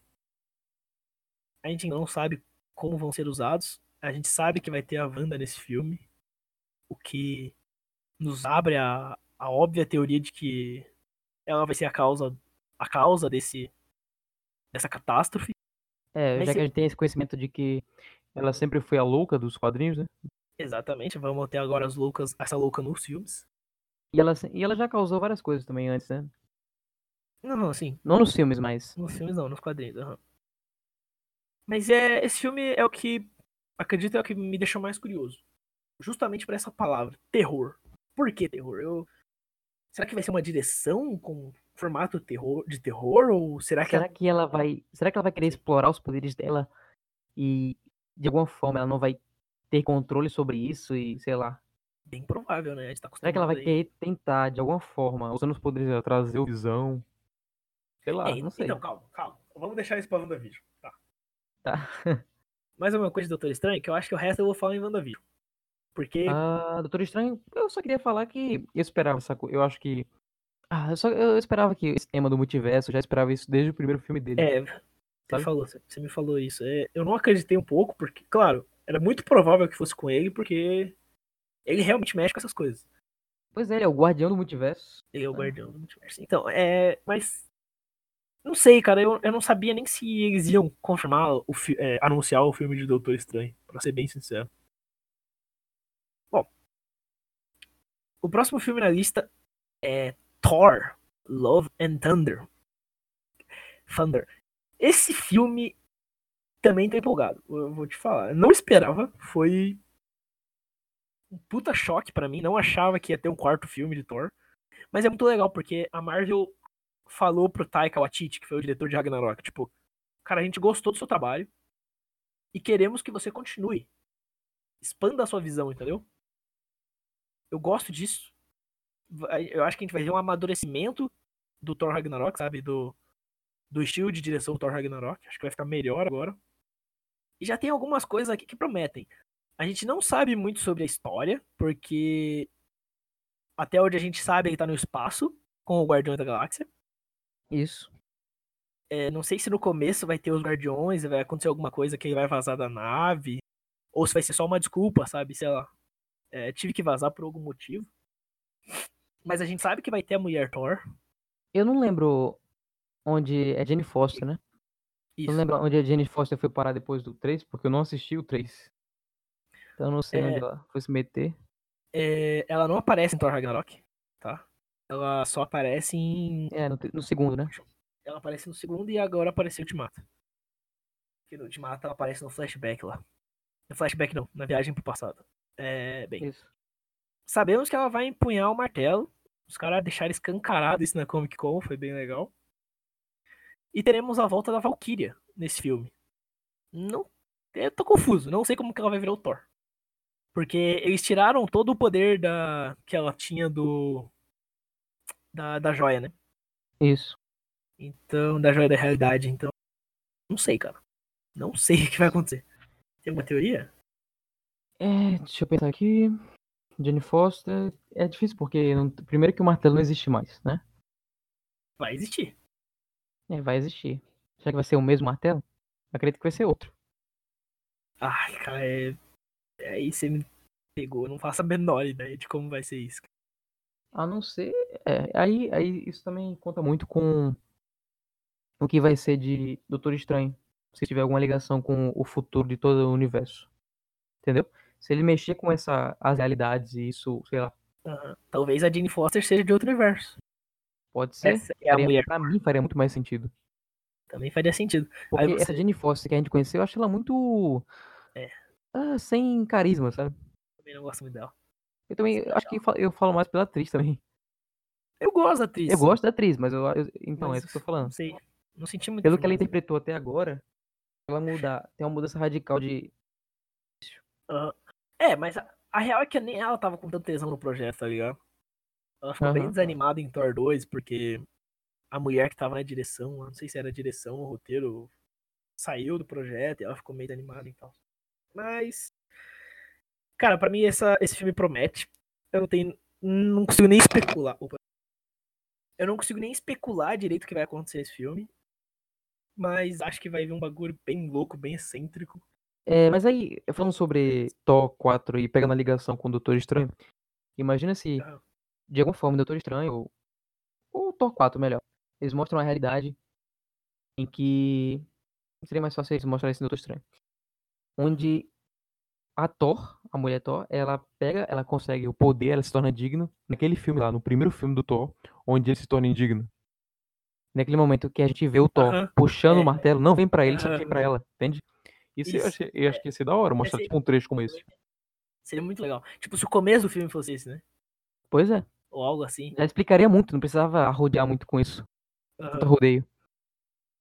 a gente não sabe como vão ser usados. A gente sabe que vai ter a Wanda nesse filme, o que nos abre a, a óbvia teoria de que ela vai ser a causa a causa desse dessa catástrofe. É, Mas já se- que a gente tem esse conhecimento de que ela sempre foi a louca dos quadrinhos, né? Exatamente, vamos ter agora as loucas, essa louca nos filmes. E ela, e ela já causou várias coisas também antes, né? Não, não, assim, Não nos filmes, mas. nos filmes não, nos quadrinhos. aham. Mas é esse filme é o que acredito é o que me deixou mais curioso. Justamente por essa palavra, terror. Por que terror? Eu Será que vai ser uma direção com formato terror, de terror ou será que Será que ela vai. Será que ela vai querer explorar os poderes dela e de alguma forma ela não vai ter controle sobre isso e, sei lá. Bem provável, né? A gente tá Será que ela vai aí. querer tentar, de alguma forma, usando os poderes dela, trazer o visão? Sei lá, É, não sei. Então, calma, calma. Vamos deixar isso pra WandaVision. Tá. Tá. Mais uma coisa de Doutor Estranho, que eu acho que o resto eu vou falar em WandaVision. Porque Ah, Doutor Estranho, eu só queria falar que eu esperava essa coisa. Eu acho que. Ah, eu, só, eu esperava que esse tema do multiverso, eu já esperava isso desde o primeiro filme dele. É, você falou, você me falou isso. É, eu não acreditei um pouco, porque, claro, era muito provável que fosse com ele, porque ele realmente mexe com essas coisas. Pois é, ele é o guardião do multiverso. Ele é o Ah. guardião do multiverso. Então, é. Mas. Não sei, cara, eu, eu não sabia nem se eles iam confirmar, o fi- é, anunciar o filme de Doutor Estranho, pra ser bem sincero. Bom. O próximo filme na lista é Thor, Love and Thunder. Thunder. Esse filme também tô empolgado, eu vou te falar. Eu não esperava, foi um puta choque pra mim, não achava que ia ter um quarto filme de Thor. Mas é muito legal, porque a Marvel falou pro Taika Waititi, que foi o diretor de Ragnarok, tipo, cara, a gente gostou do seu trabalho e queremos que você continue. Expanda a sua visão, entendeu? Eu gosto disso. Eu acho que a gente vai ver um amadurecimento do Thor Ragnarok, sabe? Do, do estilo de direção do Thor Ragnarok. Acho que vai ficar melhor agora. E já tem algumas coisas aqui que prometem. A gente não sabe muito sobre a história, porque até onde a gente sabe ele tá no espaço com o Guardião da Galáxia. Isso. É, não sei se no começo vai ter os Guardiões, vai acontecer alguma coisa que ele vai vazar da nave, ou se vai ser só uma desculpa, sabe? Sei lá. É, tive que vazar por algum motivo. Mas a gente sabe que vai ter a mulher Thor. Eu não lembro onde é Jane Foster, né? Eu Isso. não lembro onde a Jane Foster foi parar depois do 3, porque eu não assisti o 3. Então eu não sei É. onde ela foi se meter. É, ela não aparece em Thor Ragnarok, tá? Ela só aparece em. É, no, no segundo, né? Ela aparece no segundo e agora apareceu Ultimato. Porque no Ultimato ela aparece no flashback lá. No flashback não, na viagem pro passado. É, bem. Isso. Sabemos que ela vai empunhar o martelo. Os caras deixaram escancarado isso na Comic Con, foi bem legal. E teremos a volta da Valkyria nesse filme. Não, eu tô confuso, não sei como que ela vai virar o Thor. Porque eles tiraram todo o poder da que ela tinha do da, da joia, né? Isso. Então, da joia da realidade, então não sei, cara. Não sei o que vai acontecer. Tem uma teoria? É, deixa eu pensar aqui. Jane Foster. É difícil porque. não- primeiro que o martelo não existe mais, né? Vai existir. É, vai existir. Será que vai ser o mesmo martelo? Acredito que vai ser outro. Ai, cara, é... aí você me pegou, eu não faço a menor ideia de como vai ser isso. A não ser. É, aí, aí isso também conta muito com o que vai ser de Doutor Estranho. Se tiver alguma ligação com o futuro de todo o universo. Entendeu? Se ele mexer com essa, as realidades e isso, sei lá, Aham. Talvez a Jane Foster seja de outro universo. pode ser. Essa é a faria- mulher. Pra mim faria muito mais sentido. Também faria sentido. Porque você- essa Jane Foster que a gente conheceu, eu acho ela muito. É. ah, sem carisma, sabe? Também não gosto muito dela. Eu também Sim, acho que fa- eu falo mais pela atriz também. Eu gosto da atriz. Eu gosto da atriz, mas eu, eu- então, é mas isso que eu tô falando. Não sei. Não senti muito. Pelo que ela interpretou até agora, ela muda, tem uma mudança radical de. Aham. É, mas a, a real é que nem ela tava com tanta tesão no projeto, tá ligado? Ela ficou bem Aham. desanimada em Thor 2, porque a mulher que tava na direção, eu não sei se era a direção ou roteiro, saiu do projeto e ela ficou meio desanimada e tal. Mas. Cara, pra mim essa, esse filme promete. Eu não tenho. Não consigo nem especular. Opa. Eu não consigo nem especular direito o que vai acontecer nesse filme. Mas acho que vai vir um bagulho bem louco, bem excêntrico. É, mas aí, falando sobre Thor 4 e pegando a ligação com o Doutor Estranho, Imagina se, Aham. de alguma forma, o Doutor Estranho, ou, ou Thor 4, melhor, eles mostram uma realidade em que seria mais fácil eles mostrarem esse Doutor Estranho. Onde a Thor, a mulher Thor, ela pega, ela consegue o poder, ela se torna digna. Naquele filme lá, no primeiro filme do Thor, onde ele se torna indigno. Naquele momento que a gente vê o Thor Aham. puxando É. o martelo, não vem pra ele, só Aham. vem pra ela, entende? Isso, eu, Isso. achei, eu acho que ia ser da hora, mostrar tipo um trecho como esse. Seria muito legal. Tipo, se o começo do filme fosse esse, né? Pois é, Ou algo assim. já explicaria muito, não precisava rodear muito com isso. Tanto Aham. rodeio.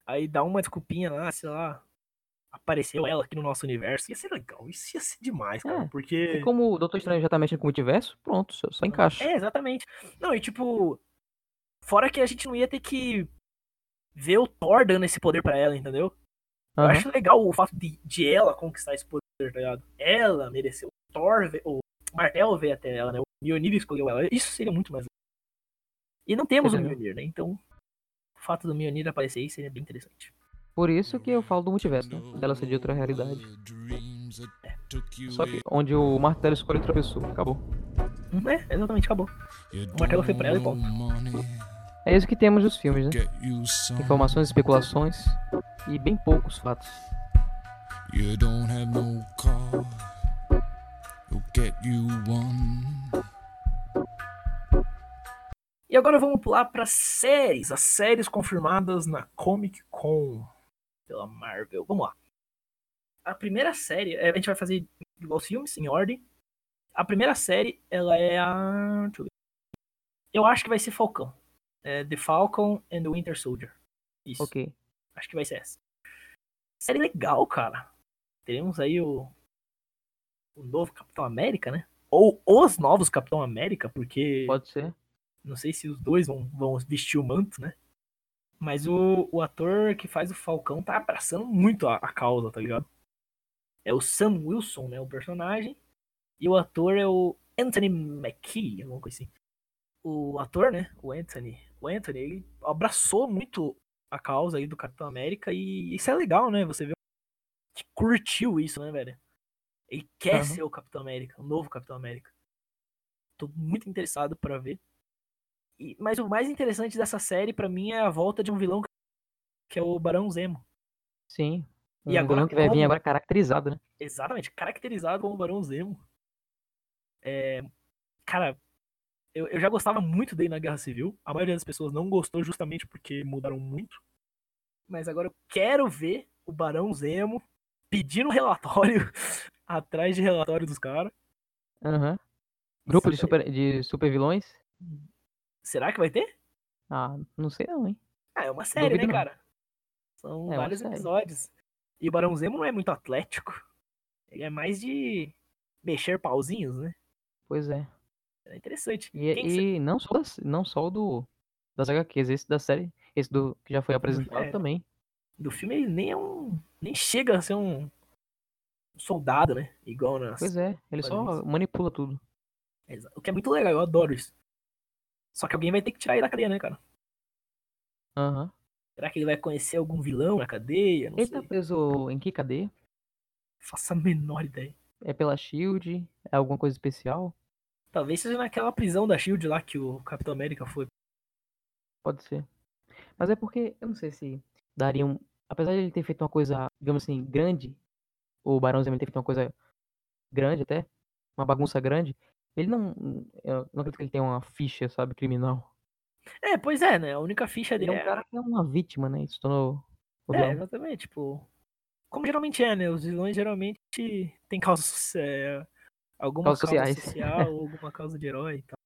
Aí dá uma desculpinha lá, sei lá. Apareceu ela aqui no nosso universo. Ia ser legal. Isso ia ser demais, cara. É, Porque. E como o Doutor Estranho já tá mexendo com o multiverso, pronto, só, só encaixa. É, exatamente. Não, e tipo. Fora que a gente não ia ter que ver o Thor dando esse poder pra ela, entendeu? Eu Aham. acho legal o fato de, de ela conquistar esse poder, tá ligado? Ela mereceu. O Thor, o Martel veio até ela, né? O Mjolnir escolheu ela. Isso seria muito mais legal. E não temos o. Mjolnir, né? Então, o fato do Mjolnir aparecer aí seria bem interessante. Por isso que eu falo do multiverso, né? Dela ser de outra realidade. Só que onde o martelo escolhe outra pessoa. Acabou. É, exatamente, acabou. O martelo foi pra ela e ponto. É isso que temos dos filmes, né? Informações, especulações e bem poucos fatos. You don't have no car. Get you one. E agora vamos pular para séries, as séries confirmadas na Comic Con pela Marvel. Vamos lá. A primeira série, é, a gente vai fazer igual os filmes, em ordem. A primeira série, ela é a. Eu acho que vai ser Falcão. É The Falcon and the Winter Soldier. Isso. Ok. Acho que vai ser essa. Série legal, cara. Teremos aí o. O novo Capitão América, né? Ou os novos Capitão América, porque. Pode ser. Não sei se os dois vão, vão vestir o manto, né? Mas o, o ator que faz o Falcão tá abraçando muito a, a causa, tá ligado? É o Sam Wilson, né? O personagem. E o ator é o Anthony McKee, alguma coisa assim. O ator, né? O Anthony. O Anthony, ele abraçou muito a causa aí do Capitão América. E isso é legal, né? Você vê que curtiu isso, né, velho? Ele quer Aham. ser o Capitão América, o novo Capitão América. Tô muito interessado pra ver. E- mas o mais interessante dessa série, pra mim, é a volta de um vilão que é o Barão Zemo. Sim. Um E agora vilão que vai vir agora caracterizado, né? Exatamente, caracterizado como Barão Zemo. É, cara, eu, eu já gostava muito dele na Guerra Civil. A maioria das pessoas não gostou justamente porque mudaram muito. Mas agora eu quero ver o Barão Zemo pedindo relatório atrás de relatório dos caras. Aham. Grupo de super, de super vilões? Será que vai ter? Ah, não sei não, hein? Ah, é uma série, Duvido né, não. cara? São É vários episódios. E o Barão Zemo não é muito atlético. Ele é mais de mexer pauzinhos, né? Pois é. É interessante. E, e não só das, não só o do das HQs, esse da série, esse do que já foi apresentado é. também. do filme ele nem é um. Nem chega a ser um soldado, né? Igual nas. Pois é, ele só manipula tudo. O que é muito legal, eu adoro isso. Só que alguém vai ter que tirar ele da cadeia, né, cara? Aham. Será que ele vai conhecer algum vilão na cadeia? Não Ele sei. tá preso em que cadeia? Faço a menor ideia. É pela Shield? É alguma coisa especial? Talvez seja naquela prisão da Shield lá que o Capitão América foi. Pode ser. Mas é porque, eu não sei se daria um. Apesar de ele ter feito uma coisa, digamos assim, grande, o Barão Zemo ter feito uma coisa grande até, uma bagunça grande, ele não. Eu não acredito que ele tenha uma ficha, sabe, criminal. É, pois é, né? A única ficha Ele dele é um cara que é uma vítima, né? Isso tornou. É, exatamente, tipo. Como geralmente é, né? Os vilões geralmente têm causas. É, alguma Causas causa sociais. social ou alguma causa de herói e tal.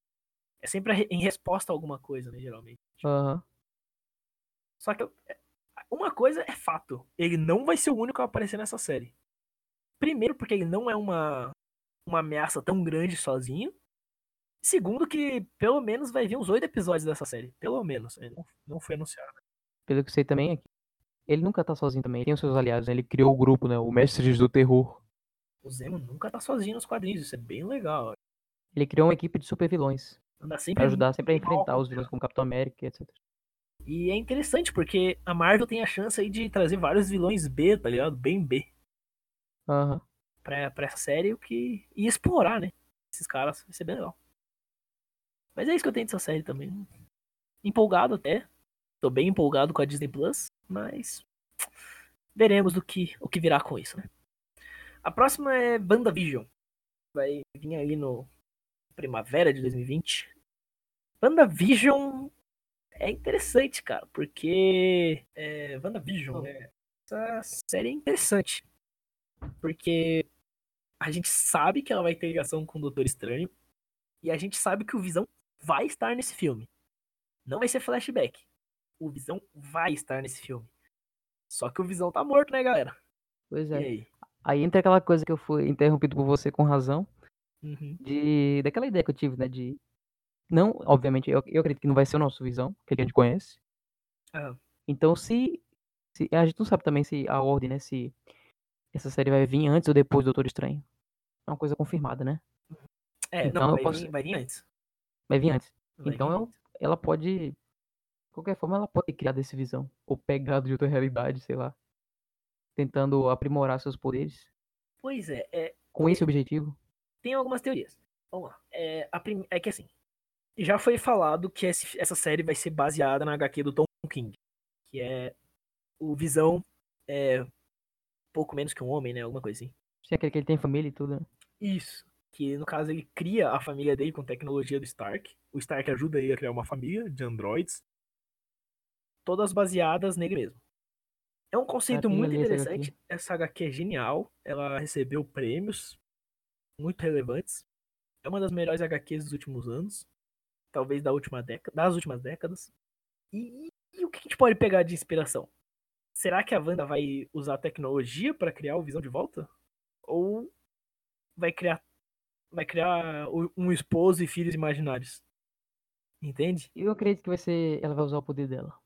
É sempre em resposta a alguma coisa, né? Geralmente. Aham. Só que é, uma coisa é fato. Ele não vai ser o único a aparecer nessa série. Primeiro, porque ele não é uma, uma ameaça tão grande sozinho. Segundo, que pelo menos vai vir uns oito episódios dessa série. Pelo menos. Não, não foi anunciado. Pelo que sei também, é ele nunca tá sozinho também. Ele tem os seus aliados, né? Ele criou o grupo, né? O Mestres do Terror. O Zemo nunca tá sozinho nos quadrinhos. Isso é bem legal. Ele criou uma equipe de super vilões. Anda Pra ajudar sempre a enfrentar os vilões como Capitão América, etc. E é interessante porque a Marvel tem a chance aí de trazer vários vilões B, tá ligado? Bem B Aham. Pra, pra essa série, o que. E explorar, né? Esses caras vai ser bem legal. Mas é isso que eu tenho dessa série também. Empolgado até. Tô bem empolgado com a Disney Plus, mas veremos do que, o que virá com isso, né? A próxima é WandaVision. Vai vir aí no primavera de 2020. WandaVision é interessante, cara, porque é, WandaVision, né? Essa série é interessante. Porque a gente sabe que ela vai ter ligação com o Doutor Estranho. E a gente sabe que o Visão vai estar nesse filme. Não vai ser flashback. O Visão vai estar nesse filme. Só que o Visão tá morto, né, galera? Pois é. aí? Aí entra aquela coisa que eu fui interrompido por você com razão, Uhum. de daquela ideia que eu tive, né, de não, obviamente, eu, eu acredito que não vai ser o nosso Visão, que a gente conhece. Ah, Então, se, se a gente não sabe também se a ordem, né, se essa série vai vir antes ou depois do Doutor Estranho. É uma coisa confirmada, né? é, Então não, vai, posso- vir, vai vir antes. Vai vir antes. Vai Então vir antes. Ela pode, de qualquer forma, ela pode ter criado esse Visão ou pegado de outra realidade, sei lá, tentando aprimorar seus poderes Pois é, é, com esse objetivo. tem algumas teorias. Vamos lá. É, prim- é que assim, já foi falado que esse- essa série vai ser baseada na HQ do Tom King, que é o Visão é pouco menos que um homem, né? Alguma coisa assim. Se é aquele que ele tem família e tudo, né? Isso. Que no caso ele cria a família dele com tecnologia do Stark. O Stark ajuda ele a criar uma família de androids. Todas baseadas nele mesmo. É um conceito tenho muito essa interessante. Essa HQ é genial. Ela recebeu prêmios muito relevantes. É uma das melhores HQs dos últimos anos. Talvez da última década, das últimas décadas. E, e o que a gente pode pegar de inspiração? Será que a Wanda vai usar tecnologia para criar o Visão de volta? Ou vai criar vai criar um esposo e filhos imaginários? Entende? Eu acredito que vai ser. Ela vai usar o poder dela.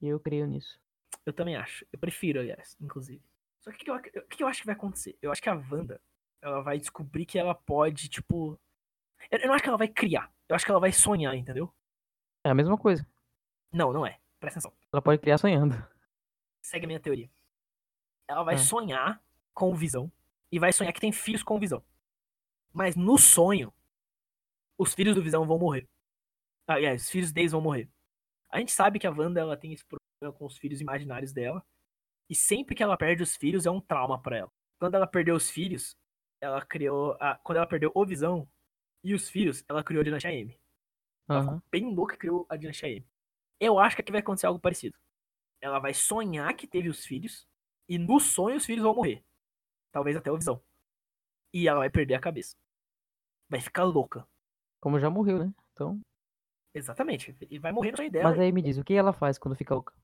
Eu creio nisso. Eu também acho. Eu prefiro, aliás, inclusive. Só que o que, que eu acho que vai acontecer? Eu acho que a Wanda, ela vai descobrir que ela pode, tipo. Eu não acho que ela vai criar. Eu acho que ela vai sonhar, entendeu? É a mesma coisa. Não, não é. Presta atenção. Ela pode criar sonhando. Segue a minha teoria. Ela vai Ah. sonhar com o Visão. E vai sonhar que tem filhos com o Visão. Mas no sonho, os filhos do Visão vão morrer. Aliás, os filhos deles vão morrer. A gente sabe que a Wanda ela tem esse problema com os filhos imaginários dela. E sempre que ela perde os filhos é um trauma pra ela. Quando ela perdeu os filhos, ela criou. A, quando ela perdeu o Visão e os filhos, ela criou a Dinastia M. Ela ficou bem louca e criou a Dinastia M. Eu acho que aqui vai acontecer algo parecido. Ela vai sonhar que teve os filhos. E no sonho os filhos vão morrer. Talvez até o Visão. E ela vai perder a cabeça. Vai ficar louca. Como já morreu, né? Então. Exatamente. E vai morrer sonho dela. Mas aí me diz, o que ela faz quando fica louca?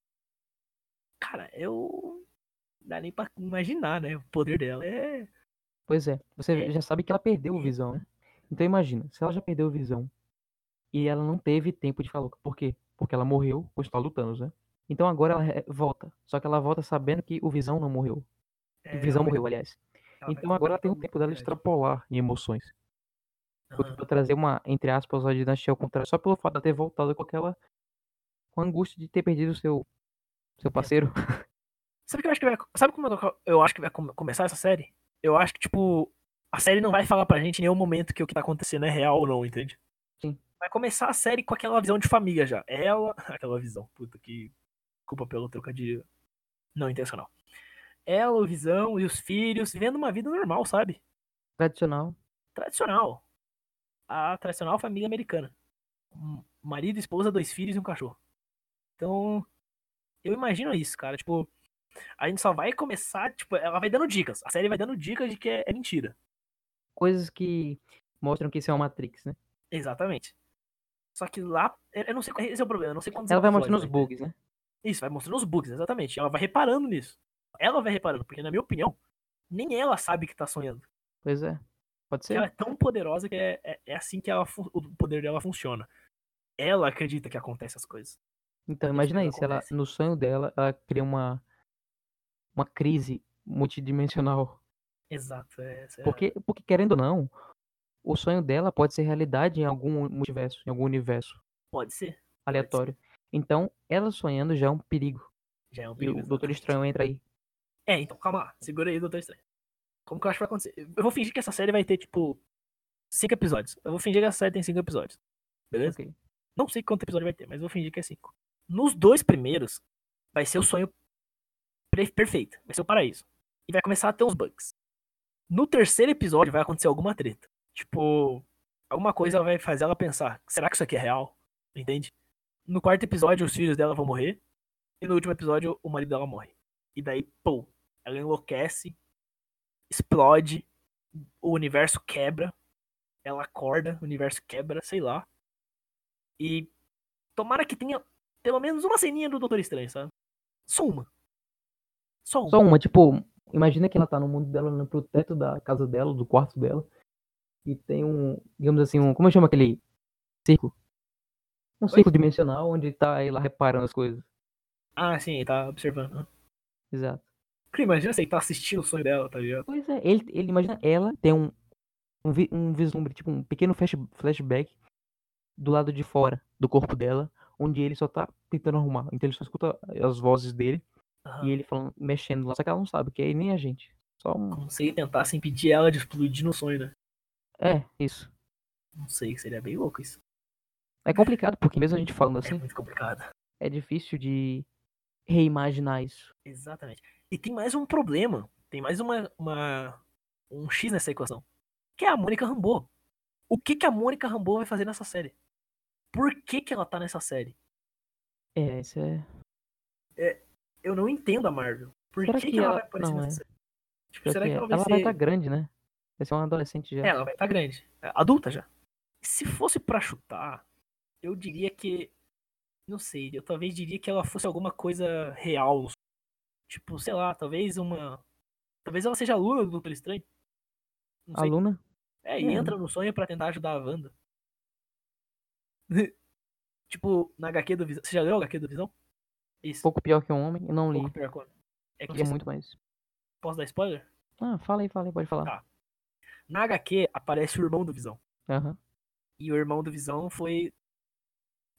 Cara, eu. Não dá nem pra imaginar, né? O poder dela é. Pois é, você É. já sabe que ela perdeu o visão, né? Então imagina, se ela já perdeu o visão e ela não teve tempo de ficar louca. Por quê? Porque ela morreu com o estalo do Thanos, né? Então agora ela re- volta. Só que ela volta sabendo que o visão não morreu. é o visão morreu, aliás. ela Então agora ela tem o tempo dela extrapolar em emoções. Aham. pra trazer uma, entre aspas, a dinastia ao contrário, só pelo fato de ela ter voltado com aquela. com a angústia de ter perdido o seu. seu parceiro. Sabe que eu acho que vai. Sabe como eu- acho que vai come- começar essa série? Eu acho que, tipo, a série não vai falar pra gente em nenhum momento que o que tá acontecendo é real ou não, entende? Sim. Vai começar a série com aquela visão de família já. Ela. Aquela visão. Puta que. Desculpa pelo trocadilho não intencional. Ela, o visão e os filhos vivendo uma vida normal, sabe? Tradicional. Tradicional. A tradicional família americana. Marido, esposa, dois filhos e um cachorro. Então, eu imagino isso, cara. Tipo, a gente só vai começar, tipo, ela vai dando dicas. A série vai dando dicas de que é, é mentira. Coisas que mostram que isso é uma Matrix, né? Exatamente. Só que lá, eu não sei, esse é o problema, eu não sei quantos Ela vai mostrando os bugs, né? Isso, vai mostrando os bugs, exatamente. Ela vai reparando nisso. Ela vai reparando, porque na minha opinião, nem ela sabe que tá sonhando. Pois é. Pode ser. ela é tão poderosa que é, é, é assim que ela, o poder dela funciona. Ela acredita que acontece as coisas. Então, Isso imagina se ela, no sonho dela, ela cria uma, uma crise multidimensional. Exato. é- é Porque, porque, querendo ou não, o sonho dela pode ser realidade em algum multiverso, em algum universo Pode ser. aleatório. Então, ela sonhando já é um perigo. Já é um E perigo. o Doutor. Estranho entra aí. É, então, calma lá. Segura aí, Doutor Estranho. Como que eu acho que vai acontecer? Eu vou fingir que essa série vai ter, tipo, cinco episódios. Eu vou fingir que essa série tem cinco episódios. beleza? Ok. Não sei quanto episódio vai ter, mas vou fingir que é cinco. Nos dois primeiros, vai ser o sonho perfeito. Vai ser o paraíso. E vai começar a ter uns bugs. No terceiro episódio vai acontecer alguma treta. Tipo, alguma coisa vai fazer ela pensar: será que isso aqui é real? Entende? No quarto episódio, os filhos dela vão morrer. E no último episódio, o marido dela morre. E daí, pô, ela enlouquece, explode, o universo quebra. Ela acorda, o universo quebra, sei lá. E tomara que tenha pelo menos uma ceninha do Doutor Estranho, sabe? Só uma. Só uma. Só uma, tipo, imagina que ela tá no mundo dela, olhando pro teto da casa dela, do quarto dela. E tem um, digamos assim, um. Como chama aquele círculo? Um círculo dimensional onde tá ela reparando as coisas. Ah, sim, tá observando. Exato. Cara, Imagina você tá assistindo o sonho dela, tá ligado? Pois é, ele, ele imagina ela tem um, um, um vislumbre, tipo um pequeno flash, flashback do lado de fora do corpo dela, onde ele só tá tentando arrumar. Então ele só escuta as vozes dele Aham. e ele falando, mexendo lá, só que ela não sabe, que é nem a gente. Só um. Não sei tentar assim, impedir ela de explodir no sonho, né? É, isso. Não sei, seria bem louco isso. É complicado, porque mesmo a gente falando É assim, muito complicado. é difícil de reimaginar isso. Exatamente. E tem mais um problema. Tem mais uma, uma um X nessa equação. Que é a Mônica Rambeau. O que, que a Mônica Rambeau vai fazer nessa série? Por que, que ela tá nessa série? É, isso é. Eu não entendo a Marvel. Por que, que ela, ela- vai aparecer não, nessa é. série? Tipo, será que é. ela vai ela ser... vai estar grande, né? Vai ser uma adolescente já. É, ela vai estar grande. É, Adulta já. Se fosse pra chutar, eu diria que. Não sei, eu talvez diria que ela fosse alguma coisa real. Tipo, sei lá, talvez uma. Talvez ela seja aluna do Doutor Estranho. Não sei. Aluna? É, e É. entra no sonho pra tentar ajudar a Wanda. tipo, na HQ do Visão. Você já leu a HQ do Visão? Isso. pouco pior que um homem, eu não Um li. pouco pior quando. É que Queria você- muito mais. Posso dar spoiler? Ah, fala aí, fala aí, pode falar. Tá. Na HQ aparece o irmão do Visão. Aham. E o irmão do Visão foi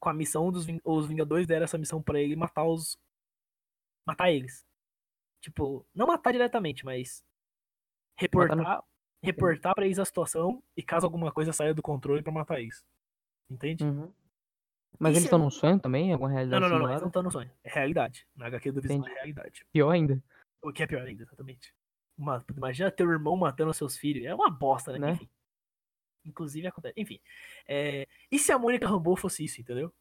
com a missão dos Ving- os Vingadores deram essa missão pra ele matar os matar eles. Tipo, não matar diretamente, mas reportar, Matar reportar para eles a situação e caso alguma coisa saia do controle pra matar eles. Entende? Uhum. Mas Isso eles é estão um- num sonho também? Alguma Não, realidade não, não, não, eles simulada? não estão no sonho. É realidade. Na HQ do Visão é realidade. Pior ainda, O que é pior ainda, exatamente. Uma- imagina teu irmão matando seus filhos. É uma bosta, né? Né? Enfim. Inclusive acontece. Enfim. É, E se a Mônica Rambeau fosse isso, entendeu?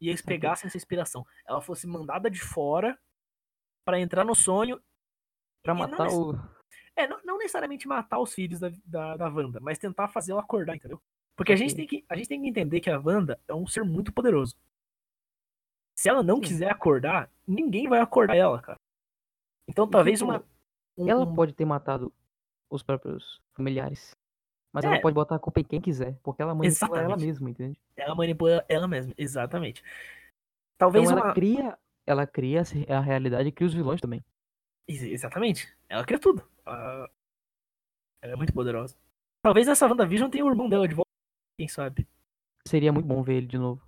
E eles pegassem essa inspiração. Ela fosse mandada de fora pra entrar no sonho. pra não matar nece- o... É, não, não necessariamente matar os filhos da, da, da Wanda, mas tentar fazer ela acordar, entendeu? Porque a gente, tem que, a gente tem que entender que a Wanda é um ser muito poderoso. Se ela não Sim. quiser acordar, ninguém vai acordar ela, cara. Então talvez uma. um- Ela um- pode ter matado os próprios familiares. Mas ela É. pode botar a culpa em quem quiser, porque ela manipula ela Exatamente. mesma, entende? Ela manipula ela mesma, exatamente. Talvez Então ela uma. cria, ela cria a realidade e cria os vilões também. Ex- Exatamente. Ela cria tudo. Ela... ela é muito poderosa. Talvez essa WandaVision tenha o irmão dela de volta. Quem sabe? Seria muito bom ver ele de novo.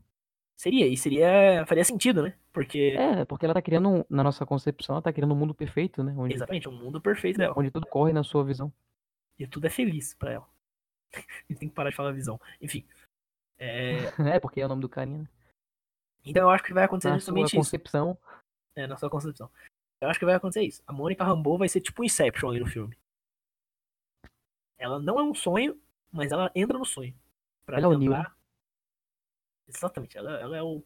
Seria, e seria. Faria sentido, né? Porque. É, porque ela tá criando, na nossa concepção, ela tá criando um mundo perfeito, né? Onde, Exatamente, um mundo perfeito dela. onde tudo corre na sua visão. E tudo é feliz pra ela. Gente tem que parar de falar visão. Enfim. É, É, porque é o nome do carinha, né? Então eu acho que vai acontecer Na sua justamente isso. concepção. É, na sua concepção. Eu acho que vai acontecer isso. A Mônica Rambeau vai ser tipo um Inception ali no filme. Ela não é um sonho, mas ela entra no sonho. Pra Ela é o Neo, né? Exatamente, ela, ela é o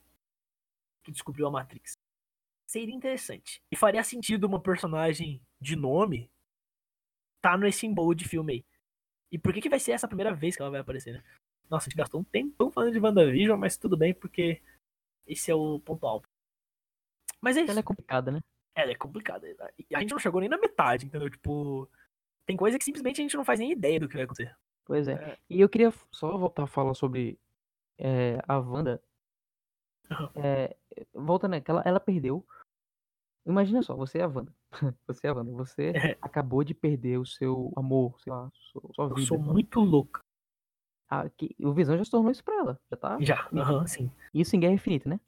que descobriu a Matrix. Seria interessante. E faria sentido uma personagem de nome tá nesse embolo de filme aí. E por que, que vai ser essa a primeira vez que ela vai aparecer, né? Nossa, a gente gastou um tempão falando de WandaVision, mas tudo bem, porque esse é o ponto alto. Mas é isso. Ela é complicada, né? Ela é complicada. A gente não chegou nem na metade, entendeu? Tipo, tem coisa que simplesmente a gente não faz nem ideia do que vai acontecer. Pois é. É. E eu queria só voltar a falar sobre é, a Wanda. É, voltando, né? ela, ela perdeu. Imagina só, você é a Wanda. Você é a Wanda. Você É. acabou de perder o seu amor, sei lá, sua, sua Eu vida. sou muito louca. Ah, que- o Visão já se tornou isso pra ela. Já tá. Já, aham, sim. Isso em Guerra Infinita, né?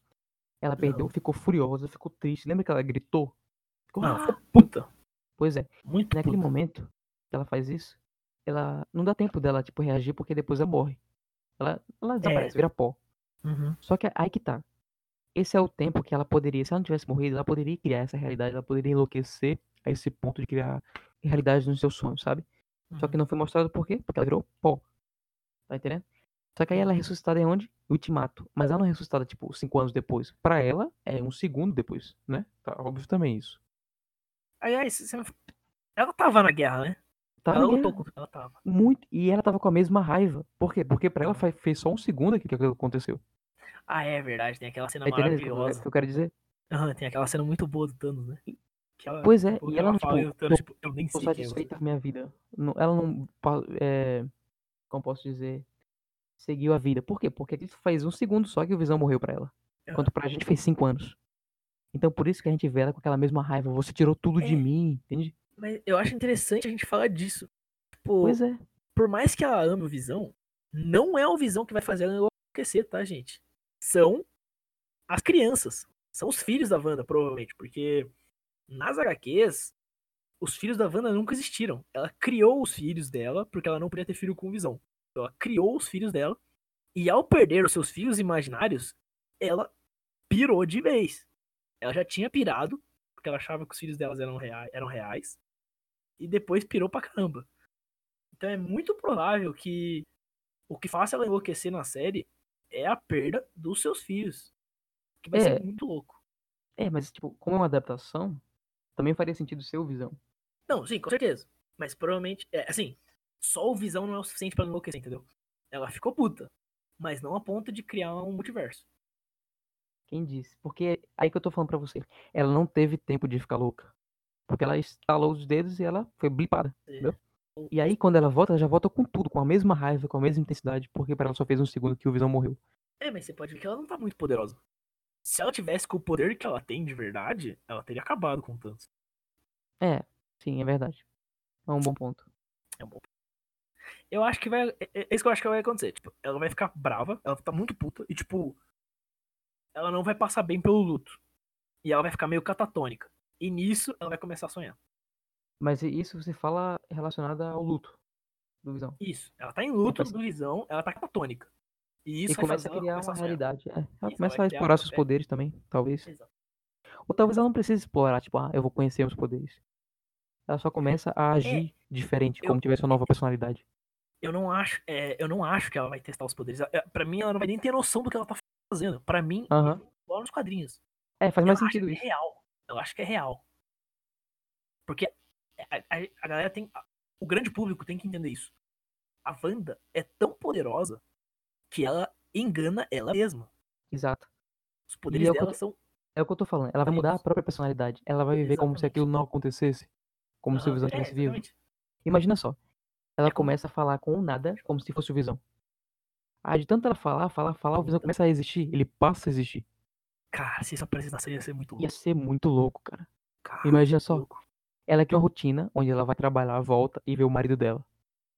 Ela perdeu, Aham. ficou furiosa, ficou triste. Lembra que ela gritou? Ficou, Não, "Ah!" ficou puta. Pois é. Muito Naquele puta. momento que ela faz isso, ela não dá tempo dela, tipo, reagir porque depois ela morre. Ela, ela desaparece, vira pó. Uhum. Só que aí que tá. Esse é o tempo que ela poderia, se ela não tivesse morrido, ela poderia criar essa realidade, ela poderia enlouquecer a esse ponto de criar realidade nos seus sonhos, sabe? Só que uhum. não foi mostrado por quê? Porque ela virou pó. Tá entendendo? Só que aí ela é ressuscitada em onde? Ultimato. Mas ela não é ressuscitada, tipo, cinco anos depois. Pra ela, é um segundo depois, né? Tá óbvio também isso. Aliás, você não- ela tava na guerra, né? Tá ela lutou com. Ela tava. Muito. E ela tava com a mesma raiva. Por quê? Porque pra ela Tava. fez só um segundo aquilo que aconteceu. Ah, é verdade, tem aquela cena Tá eu- maravilhosa. que eu quero dizer? Aham, tem aquela cena muito boa do Thanos, né? Ela, Pois é, e ela não, fala tipo, Thanos, tipo, eu nem sei é satisfeita com minha vida. Ela não, é, como posso dizer, seguiu a vida. Por quê? Porque aquilo faz um segundo só que o Visão morreu pra ela. Aham. Enquanto pra gente fez cinco anos. Então por isso que a gente vê ela com aquela mesma raiva. Você tirou tudo de É. mim, entende? Mas eu acho interessante a gente falar disso. Tipo, Pois é. por mais que ela ame o Visão, não é o Visão que vai fazer ela enlouquecer, tá, gente? São as crianças. São os filhos da Wanda, provavelmente. Porque nas HQs, os filhos da Wanda nunca existiram. Ela criou os filhos dela, porque ela não podia ter filho com Visão. Então, ela criou os filhos dela. E ao perder os seus filhos imaginários, ela pirou de vez. Ela já tinha pirado, porque ela achava que os filhos delas eram reais. Eram reais e depois pirou pra caramba. Então é muito provável que o que faça ela enlouquecer na série é a perda dos seus filhos. Que vai É. ser muito louco. É, mas tipo, como é uma adaptação, também faria sentido ser o Visão. Não, sim, com certeza. Mas provavelmente, é, assim, só o Visão não é o suficiente pra ela enlouquecer, entendeu? Ela ficou puta, mas não a ponto de criar um multiverso. Quem disse? Porque aí que eu tô falando pra você. Ela não teve tempo de ficar louca. Porque ela estalou os dedos e ela foi blipada. É. Entendeu? E aí, quando ela volta, ela já volta com tudo, com a mesma raiva, com a mesma intensidade, porque pra ela só fez um segundo que o Visão morreu. É, mas você pode ver que ela não tá muito poderosa. Se ela tivesse com o poder que ela tem de verdade, ela teria acabado com o Thanos. É, sim, é verdade. É um bom ponto. É um bom. Eu acho que vai. É é isso que eu acho que vai acontecer. Tipo, ela vai ficar brava, ela tá muito puta, e tipo. Ela não vai passar bem pelo luto. E ela vai ficar meio catatônica. E nisso ela vai começar a sonhar. Mas isso você fala relacionado ao luto do Visão. Isso. Ela tá em luto Então, do visão, ela tá catatônica. E isso e vai começa a criar uma realidade. É, ela Isso, começa a explorar seus é. poderes também, talvez. Exato. Ou talvez ela não precise explorar, tipo, ah, eu vou conhecer os poderes. Ela só começa a agir diferente, É, eu- como tivesse uma nova personalidade. Eu não acho, é, eu não acho que ela vai testar os poderes. É, Pra mim, ela não vai nem ter noção do que ela tá fazendo. Pra mim, Aham. igual nos quadrinhos. É, faz mais eu acho sentido que isso. é real. Eu acho que é real. Porque a, a- a galera tem. a- O grande público tem que entender isso. A Wanda é tão poderosa que ela engana ela mesma. Exato. Os poderes é dela tô- são. É o que eu tô falando. Ela vai mudar a própria personalidade. Ela vai viver como se Exatamente. aquilo não acontecesse. Como se o Visão é, tivesse vivo. exatamente. Imagina só. Ela É começa a falar com o nada, como se fosse o Visão. Ah, de tanto ela falar, falar, falar, o Visão começa a existir. Ele passa a existir. Cara, se isso aparecesse na série, ia ser muito louco. Ia ser muito louco, cara. Cara, Imagina só. louco. Ela cria uma rotina onde ela vai trabalhar, volta e vê o marido dela.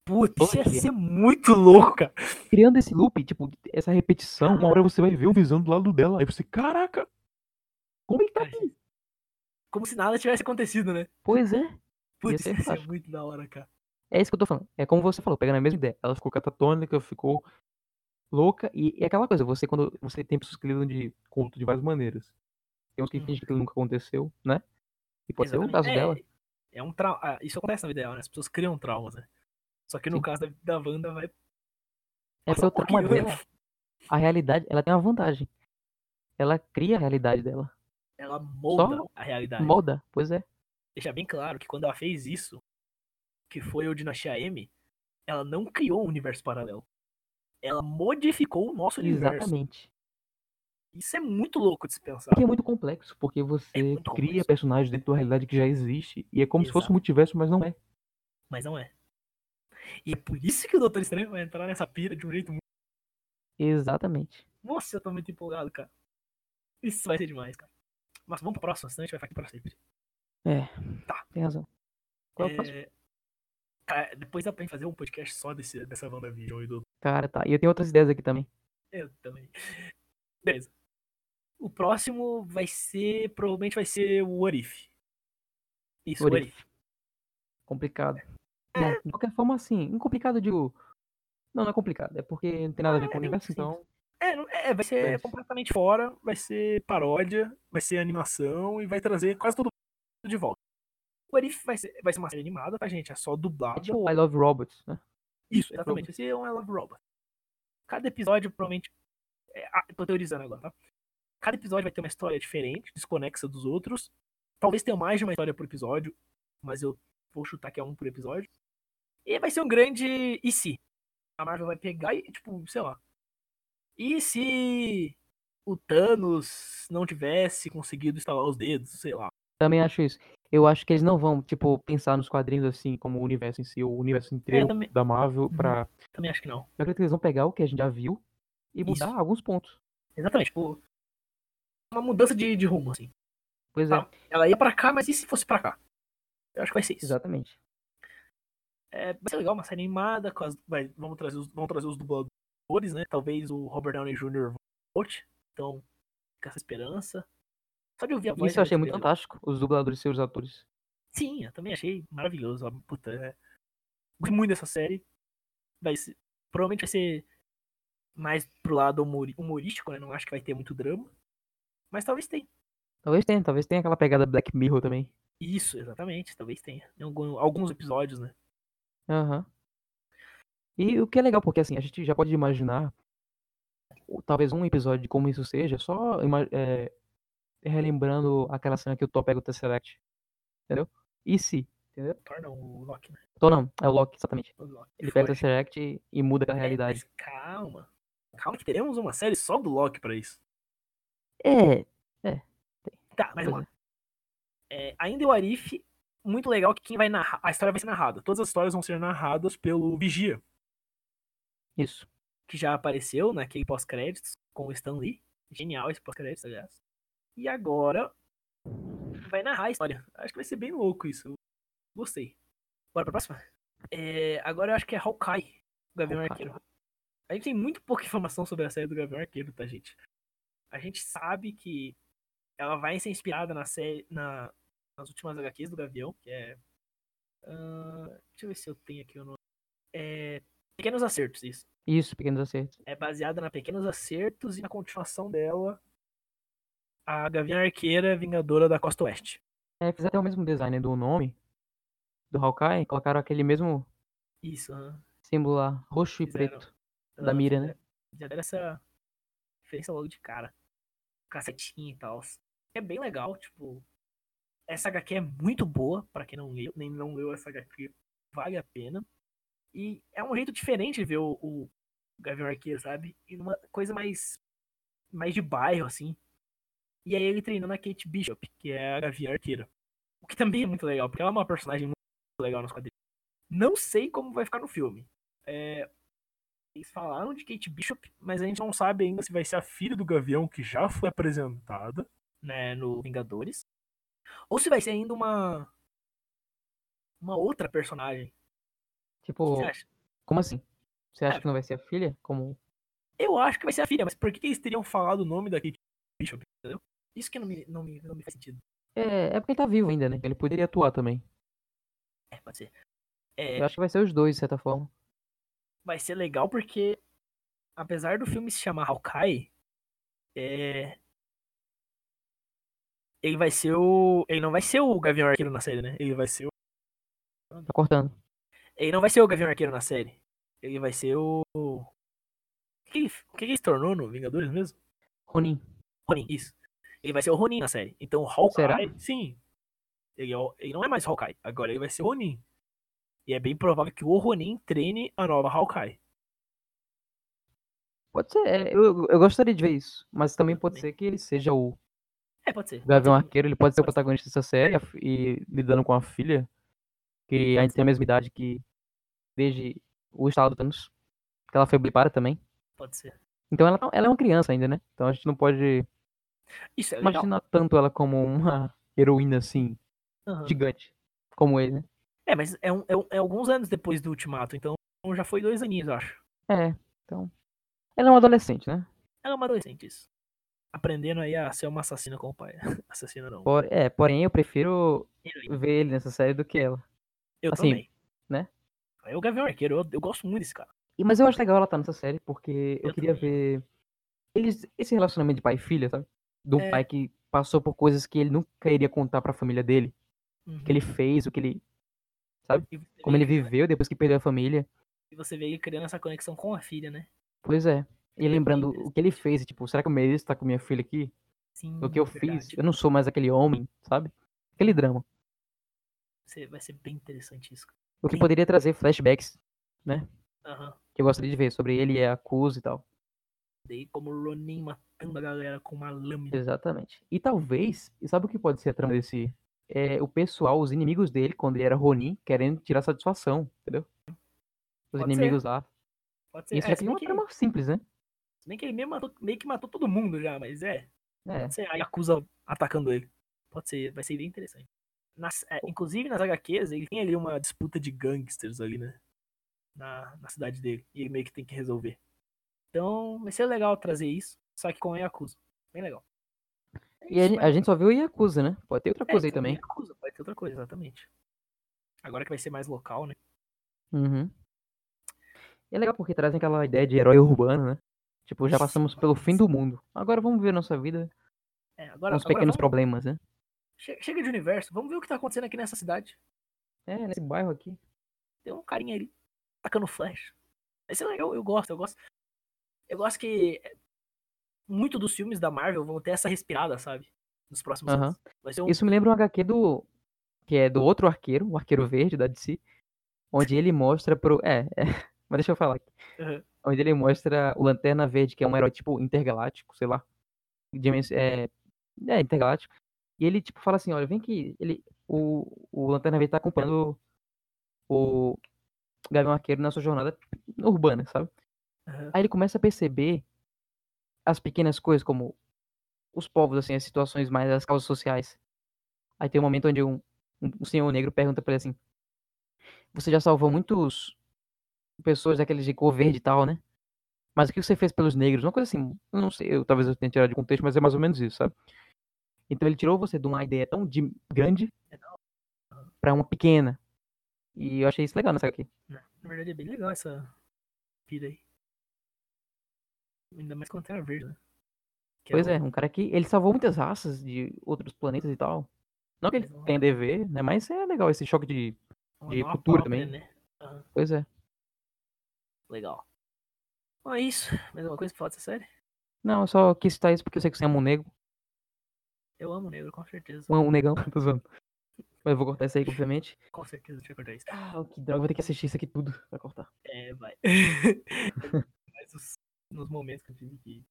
Putz, isso ia ser muito louco, cara. Criando esse loop, tipo, essa repetição, uma hora você vai ver o Visão do lado dela. Aí você, caraca! Como ele tá aqui? Como se nada tivesse acontecido, né? Pois é. Putz, isso ia ser fantástico. muito da hora, cara. É isso que eu tô falando. É como você falou, pegando a mesma ideia. Ela ficou catatônica, ficou louca. E é aquela coisa, você quando você tem pessoas que lidam de culto de várias maneiras. Tem uns que Uhum. fingem que aquilo nunca aconteceu, né? E pode ser o Exatamente. caso é, dela. É um trauma. ah, isso acontece na vida real, né? As pessoas criam traumas, né? Só que no Sim. caso da, da Wanda vai. É passar porque o um trauma dela, a realidade, ela tem uma vantagem. Ela cria a realidade dela. Ela molda Só a realidade. Molda, pois é. Deixa bem claro que quando ela fez isso, que foi o Dinastia M, ela não criou um universo paralelo. Ela modificou o nosso universo. Exatamente. Isso é muito louco de se pensar. Porque é muito complexo, porque você É cria complexo. personagens dentro da realidade que já existe. E é como se fosse Exato. um multiverso, mas não é. Mas não é. E é por isso que o Doutor Estranho vai entrar nessa pira de um jeito muito. Exatamente. Nossa, eu tô muito empolgado, cara. Isso vai ser demais, cara. Mas vamos pro próximo, senão a gente vai ficar aqui pra sempre. É. Tá. Tem razão. Qual é o próximo? É... Cara, depois dá pra gente fazer um podcast só desse, dessa WandaVision e do. Cara, tá. E eu tenho outras ideias aqui também. Eu também. Beleza. O próximo vai ser. Provavelmente vai ser o What If. Isso, What What If. If. Complicado. É. Bom, de qualquer forma, assim, incomplicado, eu digo. Não, não é complicado. É porque não tem nada a ver Ah, com o é universo, então. É, não- é, vai ser Mas- completamente fora, vai ser paródia, vai ser animação e vai trazer quase todo mundo de volta. O Arif vai ser, vai ser uma série animada, tá, gente? É só É dublada. tipo I Love Robots, né? Isso, exatamente. Esse é um I Love Robot. Cada episódio, provavelmente. É, ah, tô teorizando agora, tá? Cada episódio vai ter uma história diferente, desconexa dos outros. Talvez tenha mais de uma história por episódio, mas eu vou chutar que é um por episódio. E vai ser um grande e se. A Marvel vai pegar e, tipo, sei lá. E se o Thanos não tivesse conseguido instalar os dedos, sei lá. Também acho isso. Eu acho que eles não vão, tipo, pensar nos quadrinhos assim, como o universo em si, o universo inteiro também- da Marvel, pra. Também acho que não. Eu acredito que eles vão pegar o que a gente já viu e mudar Isso. alguns pontos. Exatamente, tipo. Uma mudança de, de rumo, assim. Pois é, Tá. Ela ia pra cá, mas e se fosse pra cá? Eu acho que vai ser isso. exatamente. É, vai ser legal, uma série animada. Com as, vai, vamos, trazer os, vamos trazer os dubladores, né? Talvez o Robert Downey Jr. volte. Então, fica essa esperança. Só de ouvir a voz. Isso eu achei muito legal. fantástico, os dubladores e os atores. Sim, eu também achei maravilhoso. ó, Puta, é... Gostei muito dessa série. Vai ser, provavelmente vai ser mais pro lado humori- humorístico, né? Não acho que vai ter muito drama. Mas talvez tenha. Talvez tenha, talvez tenha aquela pegada Black Mirror também. Isso, exatamente. Talvez tenha. Em alguns episódios, né? Aham. E o que é legal, porque assim, a gente já pode imaginar talvez um episódio de como isso seja, só é, relembrando aquela cena que o Thor pega o Tesseract. Entendeu? E se? Entendeu? Torna o Loki, né? Thor não, é o Loki, exatamente. O Loki Ele pega o. Tesseract e, e muda a É, realidade. mas calma. Calma que teremos uma série só do Loki pra isso. É, Tá, mas vamos lá. É, ainda o Arif, muito legal que quem vai narrar. A história vai ser narrada. Todas as histórias vão ser narradas pelo Vigia, isso. que já apareceu naquele pós-créditos com o Stan Lee. Genial esse pós-créditos, aliás. E agora vai narrar a história. Acho que vai ser bem louco isso. Gostei. Bora pra próxima? É, agora eu acho que é Hawkeye, o Gavião. Arqueiro. A gente tem muito pouca informação sobre a série do Gavião Arqueiro, tá, gente? A gente sabe que ela vai ser inspirada na série, na, nas últimas HQs do Gavião, que é. ah, deixa eu ver se eu tenho aqui o nome. É, Pequenos Acertos, isso. Isso, pequenos acertos. É baseada na Pequenos Acertos e na continuação dela, a Gavião Arqueira Vingadora da Costa Oeste. É, fizeram até o mesmo design do nome do Hawkeye, colocaram aquele mesmo Isso, símbolo lá, roxo e Fizeram. preto. Da mira, né? Já deram essa referência logo de cara. Cacetinho e tal. É bem legal, tipo. Essa HQ é muito boa, pra quem não leu, nem não leu essa HQ, vale a pena. E é um jeito diferente de ver o, o Gavião Arqueiro, sabe? E uma coisa mais. mais de bairro, assim. E aí ele treinando a Kate Bishop, que é a Gavião Arqueira. O que também é muito legal, porque ela é uma personagem muito legal nos quadrinhos. Não sei como vai ficar no filme. É, eles falaram de Kate Bishop, mas a gente não sabe ainda se vai ser a filha do Gavião que já foi apresentada, né, no Vingadores, ou se vai ser ainda uma uma outra personagem. Tipo, como assim? Você acha É. que não vai ser a filha? Como. Eu acho que vai ser a filha, mas por que que eles teriam falado o nome da Kate Bishop, entendeu? Isso que não me, não me, não me faz sentido. É, é porque ele tá vivo ainda, né? Ele poderia atuar também. É, pode ser. É, Eu acho que vai ser os dois, de certa forma. Vai ser legal porque, apesar do filme se chamar Hawkeye, é... ele vai ser o. Ele não vai ser o Gavião Arqueiro na série, né? Ele vai ser o. Tá cortando. Ele não vai ser o Gavião Arqueiro na série. Ele vai ser o. O que, ele- o que ele se tornou no Vingadores mesmo? Ronin. Ronin, isso. Ele vai ser o Ronin na série. Então o Hawkeye. Será? Sim. Ele, é o- ele não é mais Hawkeye. Agora ele vai ser o Ronin. E é bem provável que o Ronin treine a nova Hawkeye. Pode ser, é, eu, eu gostaria de ver isso. Mas também pode ser que ele seja o É, pode ser. Gavião Arqueiro, ele pode ser o protagonista dessa série e lidando com a filha, que ainda tem a mesma idade que desde o estado do Thanos. Que ela foi blipada também. Pode ser. Então ela, não- ela é uma criança ainda, né? Então a gente não pode Isso é imaginar tanto ela como uma heroína assim, Aham. gigante. Como ele, né? É, mas é, um- é um- é alguns anos depois do Ultimato, então já foi dois aninhos, eu acho. É, então. Ela é uma adolescente, né? Ela é uma adolescente, isso. Aprendendo aí a ser uma assassina com o pai. Assassina não. Por- é, porém eu prefiro Heroína. ver ele nessa série do que ela. Eu assim, também. né? É o Gavião Arqueiro, eu, eu gosto muito desse cara. E, mas eu acho legal ela estar nessa série, porque eu, Eu queria também. ver eles, esse relacionamento de pai e filha, sabe? De um É. pai que passou por coisas que ele nunca iria contar pra família dele. Uhum. O que ele fez, o que ele. E você Como ele viveu depois que perdeu a família. E você vê ele criando essa conexão com a filha, né? Pois é. E lembrando o que ele fez, tipo, será que eu mereço estar com minha filha aqui? Sim, O que eu verdade. fiz? Eu não sou mais aquele homem, sabe? Aquele drama. Vai ser bem interessante isso. O que poderia trazer flashbacks, Aham. que eu gostaria de ver, sobre ele e a Kuz e tal. Daí como o Ronin matando a galera com uma lâmina. Exatamente. E talvez, e sabe o que pode ser a trama desse? É o pessoal, os inimigos dele, quando ele era Ronin, querendo tirar satisfação, entendeu? Os Pode inimigos lá. Pode ser. Isso é, se, tem bem uma que, trama simples, né? se bem que ele meio, matou, meio que matou todo mundo já, mas é. É. Pode ser a Yakuza atacando ele. Pode ser, vai ser bem interessante. Nas- é, inclusive nas HQs, ele tem ali uma disputa de gangsters ali, né? Na, na cidade dele. E ele meio que tem que resolver. Então, vai ser legal trazer isso, só que com a Yakuza. Bem legal. É E a, mas- a gente só viu o Yakuza, né? Pode ter outra é, coisa aí tem também. Yakuza, pode ter outra coisa, exatamente. Agora que vai ser mais local, né? Uhum. E é legal porque trazem aquela ideia de herói urbano, né? Tipo, já passamos pelo fim do mundo. Agora vamos ver nossa vida É, com agora, os agora pequenos vamos- problemas, né? che- Chega de universo, vamos ver o que tá acontecendo aqui nessa cidade. É, nesse bairro aqui. Tem um carinha ali, tacando flash. É legal, eu gosto, eu gosto. Eu gosto que é, muito dos filmes da Marvel vão ter essa respirada, sabe? Nos próximos Aham. anos. Um. Isso me lembra um HQ do. Que é do outro arqueiro, o arqueiro verde da DC. Onde ele mostra pro. É, é. Mas deixa eu falar aqui. Aham. Onde ele mostra o Lanterna Verde, que é um herói tipo intergaláctico, sei lá. Dimens- É, é intergaláctico. E ele, tipo, fala assim, olha, vem que ele. O, o Lanterna Verde tá acompanhando o Gavião Arqueiro na sua jornada urbana, sabe? Aham. Aí ele começa a perceber as pequenas coisas, como os povos, assim, as situações mais, as causas sociais. Aí tem um momento onde um, um, senhor negro pergunta pra ele assim: Você já salvou muitos pessoas daqueles de cor verde e tal, né? Mas o que você fez pelos negros? Uma coisa assim, eu não sei, eu, talvez eu tenha tirado de contexto, mas é mais ou menos isso, sabe? Então ele tirou você de uma ideia tão de- grande pra uma pequena. E eu achei isso legal nessa aqui. Na verdade é bem legal essa vida aí. Ainda mais quando tem a verde, né? Que Pois o- é, um cara que ele salvou muitas raças de outros planetas e tal. Não que ele ó, tenha dever, né? Mas é legal esse choque de. de cultura própria, também. Né? Aham, Pois é. legal. Bom, é isso. Mais alguma coisa pra falar dessa série? Não, eu só quis citar isso porque eu sei que você ama um negro. Eu amo negro, com certeza. Um, um negão, tô zoando. Mas eu vou cortar isso aí, obviamente. Com certeza, deixa eu cortar isso. Ah, que droga, vou ter que assistir isso aqui tudo pra cortar. É, vai. Mas os, nos momentos que eu tive que.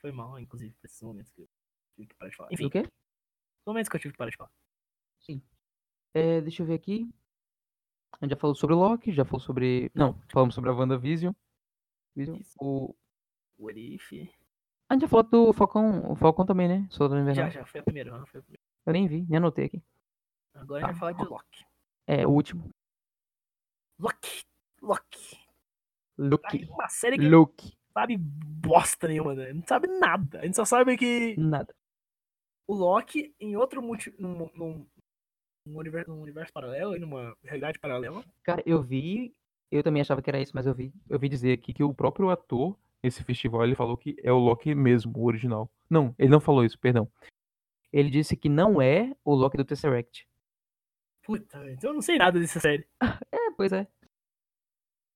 Foi mal, inclusive, pra esses momentos que eu tive que parar de falar. Enfim, O quê? os momentos que eu tive que parar de falar. É, deixa eu ver aqui. A gente já falou sobre o Loki, já falou sobre. Não, falamos sobre a WandaVision. Vision. O... What if? A gente já falou do Falcão, o Falcão também, né? Soldado Já, Invernal. já, foi a primeira, aham, foi a primeira. Eu nem vi, nem anotei aqui. Agora a gente vai falar de Loki. É, o último. Loki! Loki! Aí uma série que Loki. não sabe bosta nenhuma, né? Não sabe nada. A gente só sabe que Nada. o Loki, em outro multi... num, num, num universo, num universo paralelo, e numa realidade paralela, Cara, eu vi. Eu também achava que era isso, mas eu vi. Eu vi dizer aqui que o próprio ator, nesse festival, ele falou que é o Loki mesmo, o original. Não, ele não falou isso, perdão. Ele disse que não é o Loki do Tesseract. puta, então eu não sei nada dessa série. É, pois é.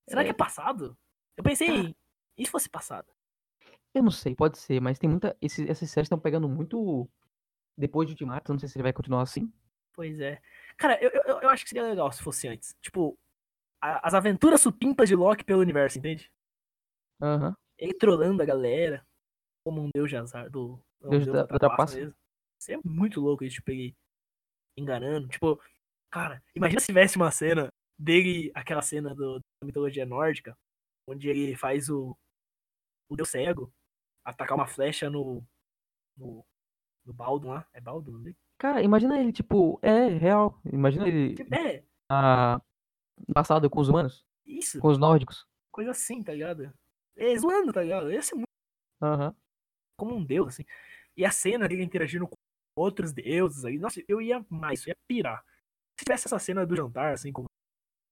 Será É. que é passado? Eu pensei, e se fosse passado? Eu não sei, pode ser, mas tem muita. Esses, essas séries estão pegando muito. Depois de Ultimato, não sei se ele vai continuar assim. Pois é. Cara, eu, eu, eu acho que seria legal se fosse antes. Tipo, a- as aventuras supimpas de Loki pelo universo, entende? Aham. Ele trolando a galera, como um deus de azar, do... um Deus da- da trapaça. mesmo. Isso é muito louco isso, tipo, ele enganando. Tipo, cara, imagina se tivesse uma cena dele, aquela cena do, da mitologia nórdica, onde ele faz o, o deus cego atacar uma flecha no, no, no lá. É Baldwin? Né? Cara, imagina ele, tipo, é real. Imagina ele Tipo, É, no passado com os humanos, isso. com os nórdicos. Coisa assim, tá ligado? É zoando, tá ligado? Ia ser muito Aham. como um deus, assim. E a cena dele interagindo com outros deuses aí, nossa, eu ia mais, eu ia pirar. Se tivesse essa cena do jantar, assim, com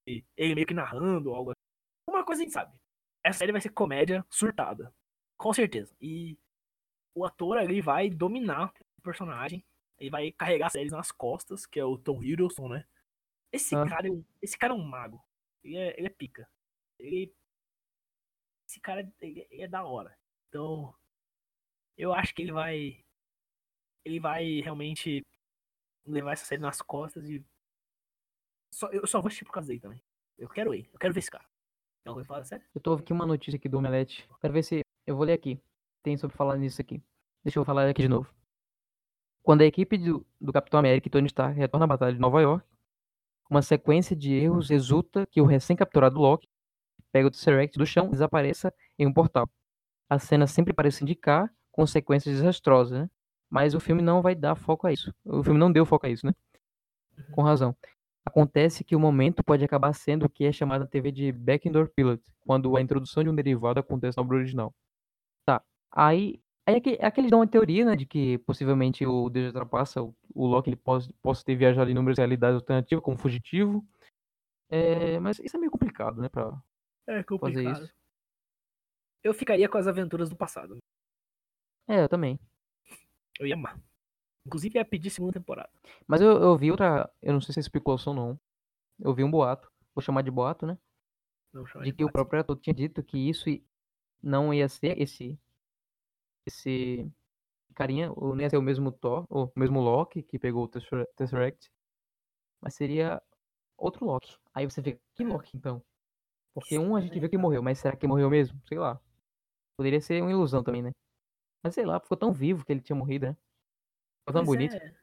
ele meio que narrando algo assim, uma coisa a gente sabe. Essa série vai ser comédia surtada. Com certeza. E o ator ali vai dominar o personagem. Ele vai carregar a série nas costas, que é o Tom Hiddleston, né? Esse Ah. cara, é um- esse cara é um mago. Ele é, ele é pica. Ele, esse cara ele- ele é da hora. Então, eu acho que ele vai, ele vai realmente levar essa série nas costas e só, eu só vou assistir por causa dele também. Eu quero ir, eu quero ver esse cara. Então, eu falo sério? Eu tô aqui uma notícia aqui do Omelete. Quero ver se. Eu vou ler aqui. Tem sobre falar nisso aqui. Deixa eu falar aqui de novo. Quando a equipe do, do Capitão América e Tony Stark retorna à Batalha de Nova York, uma sequência de erros resulta que o recém-capturado Loki pega o Tesseract do chão e desapareça em um portal. A cena sempre parece indicar consequências desastrosas, né? Mas o filme não vai dar foco a isso. O filme não deu foco a isso, né? Com razão. Acontece que o momento pode acabar sendo o que é chamado na TV de backdoor pilot, quando a introdução de um derivado acontece na obra original. Tá. Aí, aí é que, é que eles dão uma teoria, né, de que possivelmente o Deus ultrapassa, o, o Loki ele possa, possa ter viajado em inúmeras realidades alternativas como fugitivo. É, mas isso é meio complicado, né, pra É fazer isso. Eu ficaria com as aventuras do passado. É, eu também. Eu ia amar. Inclusive ia pedir segunda temporada. Mas eu, eu vi outra, eu não sei se é especulação ou não. Eu vi um boato, vou chamar de boato, né? Não de de que o próprio ator tinha dito que isso não ia ser esse esse carinha, ou não ia ser o mesmo Thor, ou o mesmo Loki que pegou o Tessera- Tesseract, mas seria outro Loki. Aí você fica, que Loki então? Porque um a gente viu que morreu, mas será que morreu mesmo? Sei lá. Poderia ser uma ilusão também, né? Mas sei lá, ficou tão vivo que ele tinha morrido, né? Ficou tão Pois bonito. é.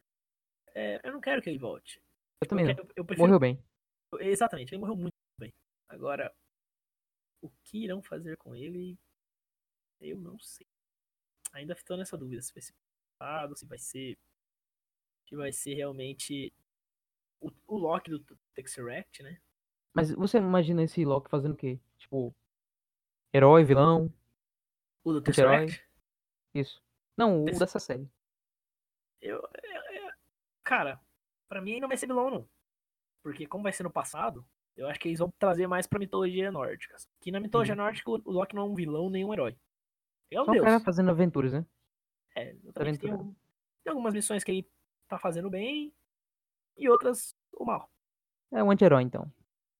É, eu não quero que ele volte. Eu também não. quero- eu prefiro Morreu bem. Exatamente, ele morreu muito bem. Agora, o que irão fazer com ele, eu não sei. Ainda estou nessa dúvida se vai ser passado, se vai ser. Se vai ser realmente o, o Loki do Tesseract, né? Mas você imagina esse Loki fazendo o quê? Tipo, herói, vilão, O do. Tesseract. isso. Não, o Esse- dessa série. É- é- cara, pra mim não vai ser vilão, não. Porque como vai ser no passado, eu acho que eles vão trazer mais pra mitologia nórdica. Que na mitologia nórdica o Loki não é um vilão nem um herói. Ele é um Só deus. cara fazendo aventuras, né? É, exatamente. Tem, algum- tem algumas missões que ele tá fazendo bem e outras o mal. É um anti-herói, então.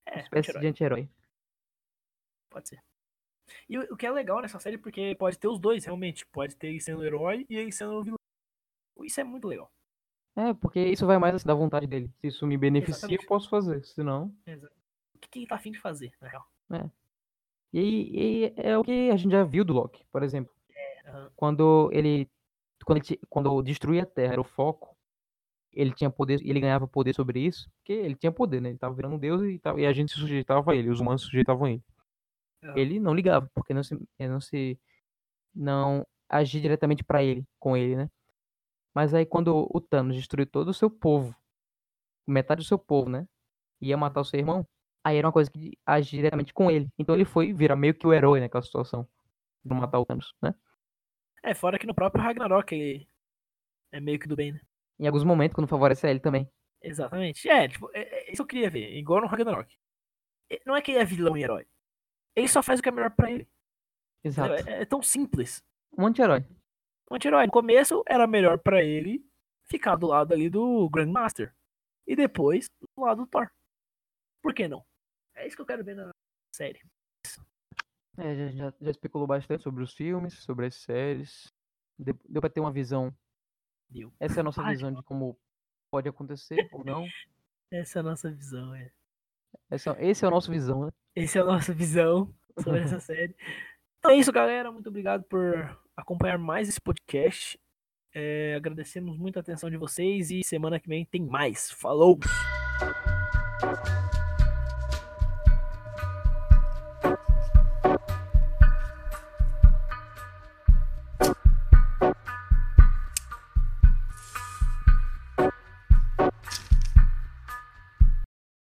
É, Uma espécie anti-herói, de anti-herói. pode ser. E o, o que é legal nessa série porque pode ter os dois, realmente. Pode ter ele sendo herói e ele sendo vilão. Isso é muito legal. É, porque isso vai mais assim, da vontade dele. Se isso me beneficia, Exatamente. eu posso fazer. Se não. O que, ele tá afim de fazer, na real? E, e é o que a gente já viu do Loki, por exemplo. Aham. Quando ele. Quando, ele, quando destruía a Terra era o foco, ele tinha poder. Ele ganhava poder sobre isso, porque ele tinha poder, né? Ele tava virando um deus e, tava- e a gente se sujeitava a ele, os humanos se sujeitavam a ele. Aham. Ele não ligava, porque não se. não se. Não agia diretamente pra ele, com ele, né? Mas aí quando o Thanos destruiu todo o seu povo, metade do seu povo, né? Ia matar o seu irmão, aí era uma coisa que agia diretamente com ele. Então ele foi virar meio que o herói naquela situação. Pra matar o Thanos, né? É, fora que no próprio Ragnarok ele é meio que do bem, né? Em alguns momentos, quando favorece a ele também. Exatamente. É, tipo, é, é isso eu queria ver. Igual no Ragnarok. É, Não é que ele é vilão e herói. Ele só faz o que é melhor pra ele. Exato. É, é tão simples. Um anti-herói. Um anti-herói. No começo era melhor pra ele ficar do lado ali do Grandmaster. E depois do lado do Thor. Por que não? É isso que eu quero ver na série. É, já, já, já especulou bastante sobre os filmes, sobre as séries. Deu, deu pra ter uma visão. Deu. Essa é a nossa visão de como pode acontecer ou não. Essa é a nossa visão, é. Essa, esse é o nosso visão, né? Essa é a nossa visão sobre essa série. Então é isso, galera. Muito obrigado por acompanhar mais esse podcast. É, agradecemos muito a atenção de vocês e semana que vem tem mais. Falou!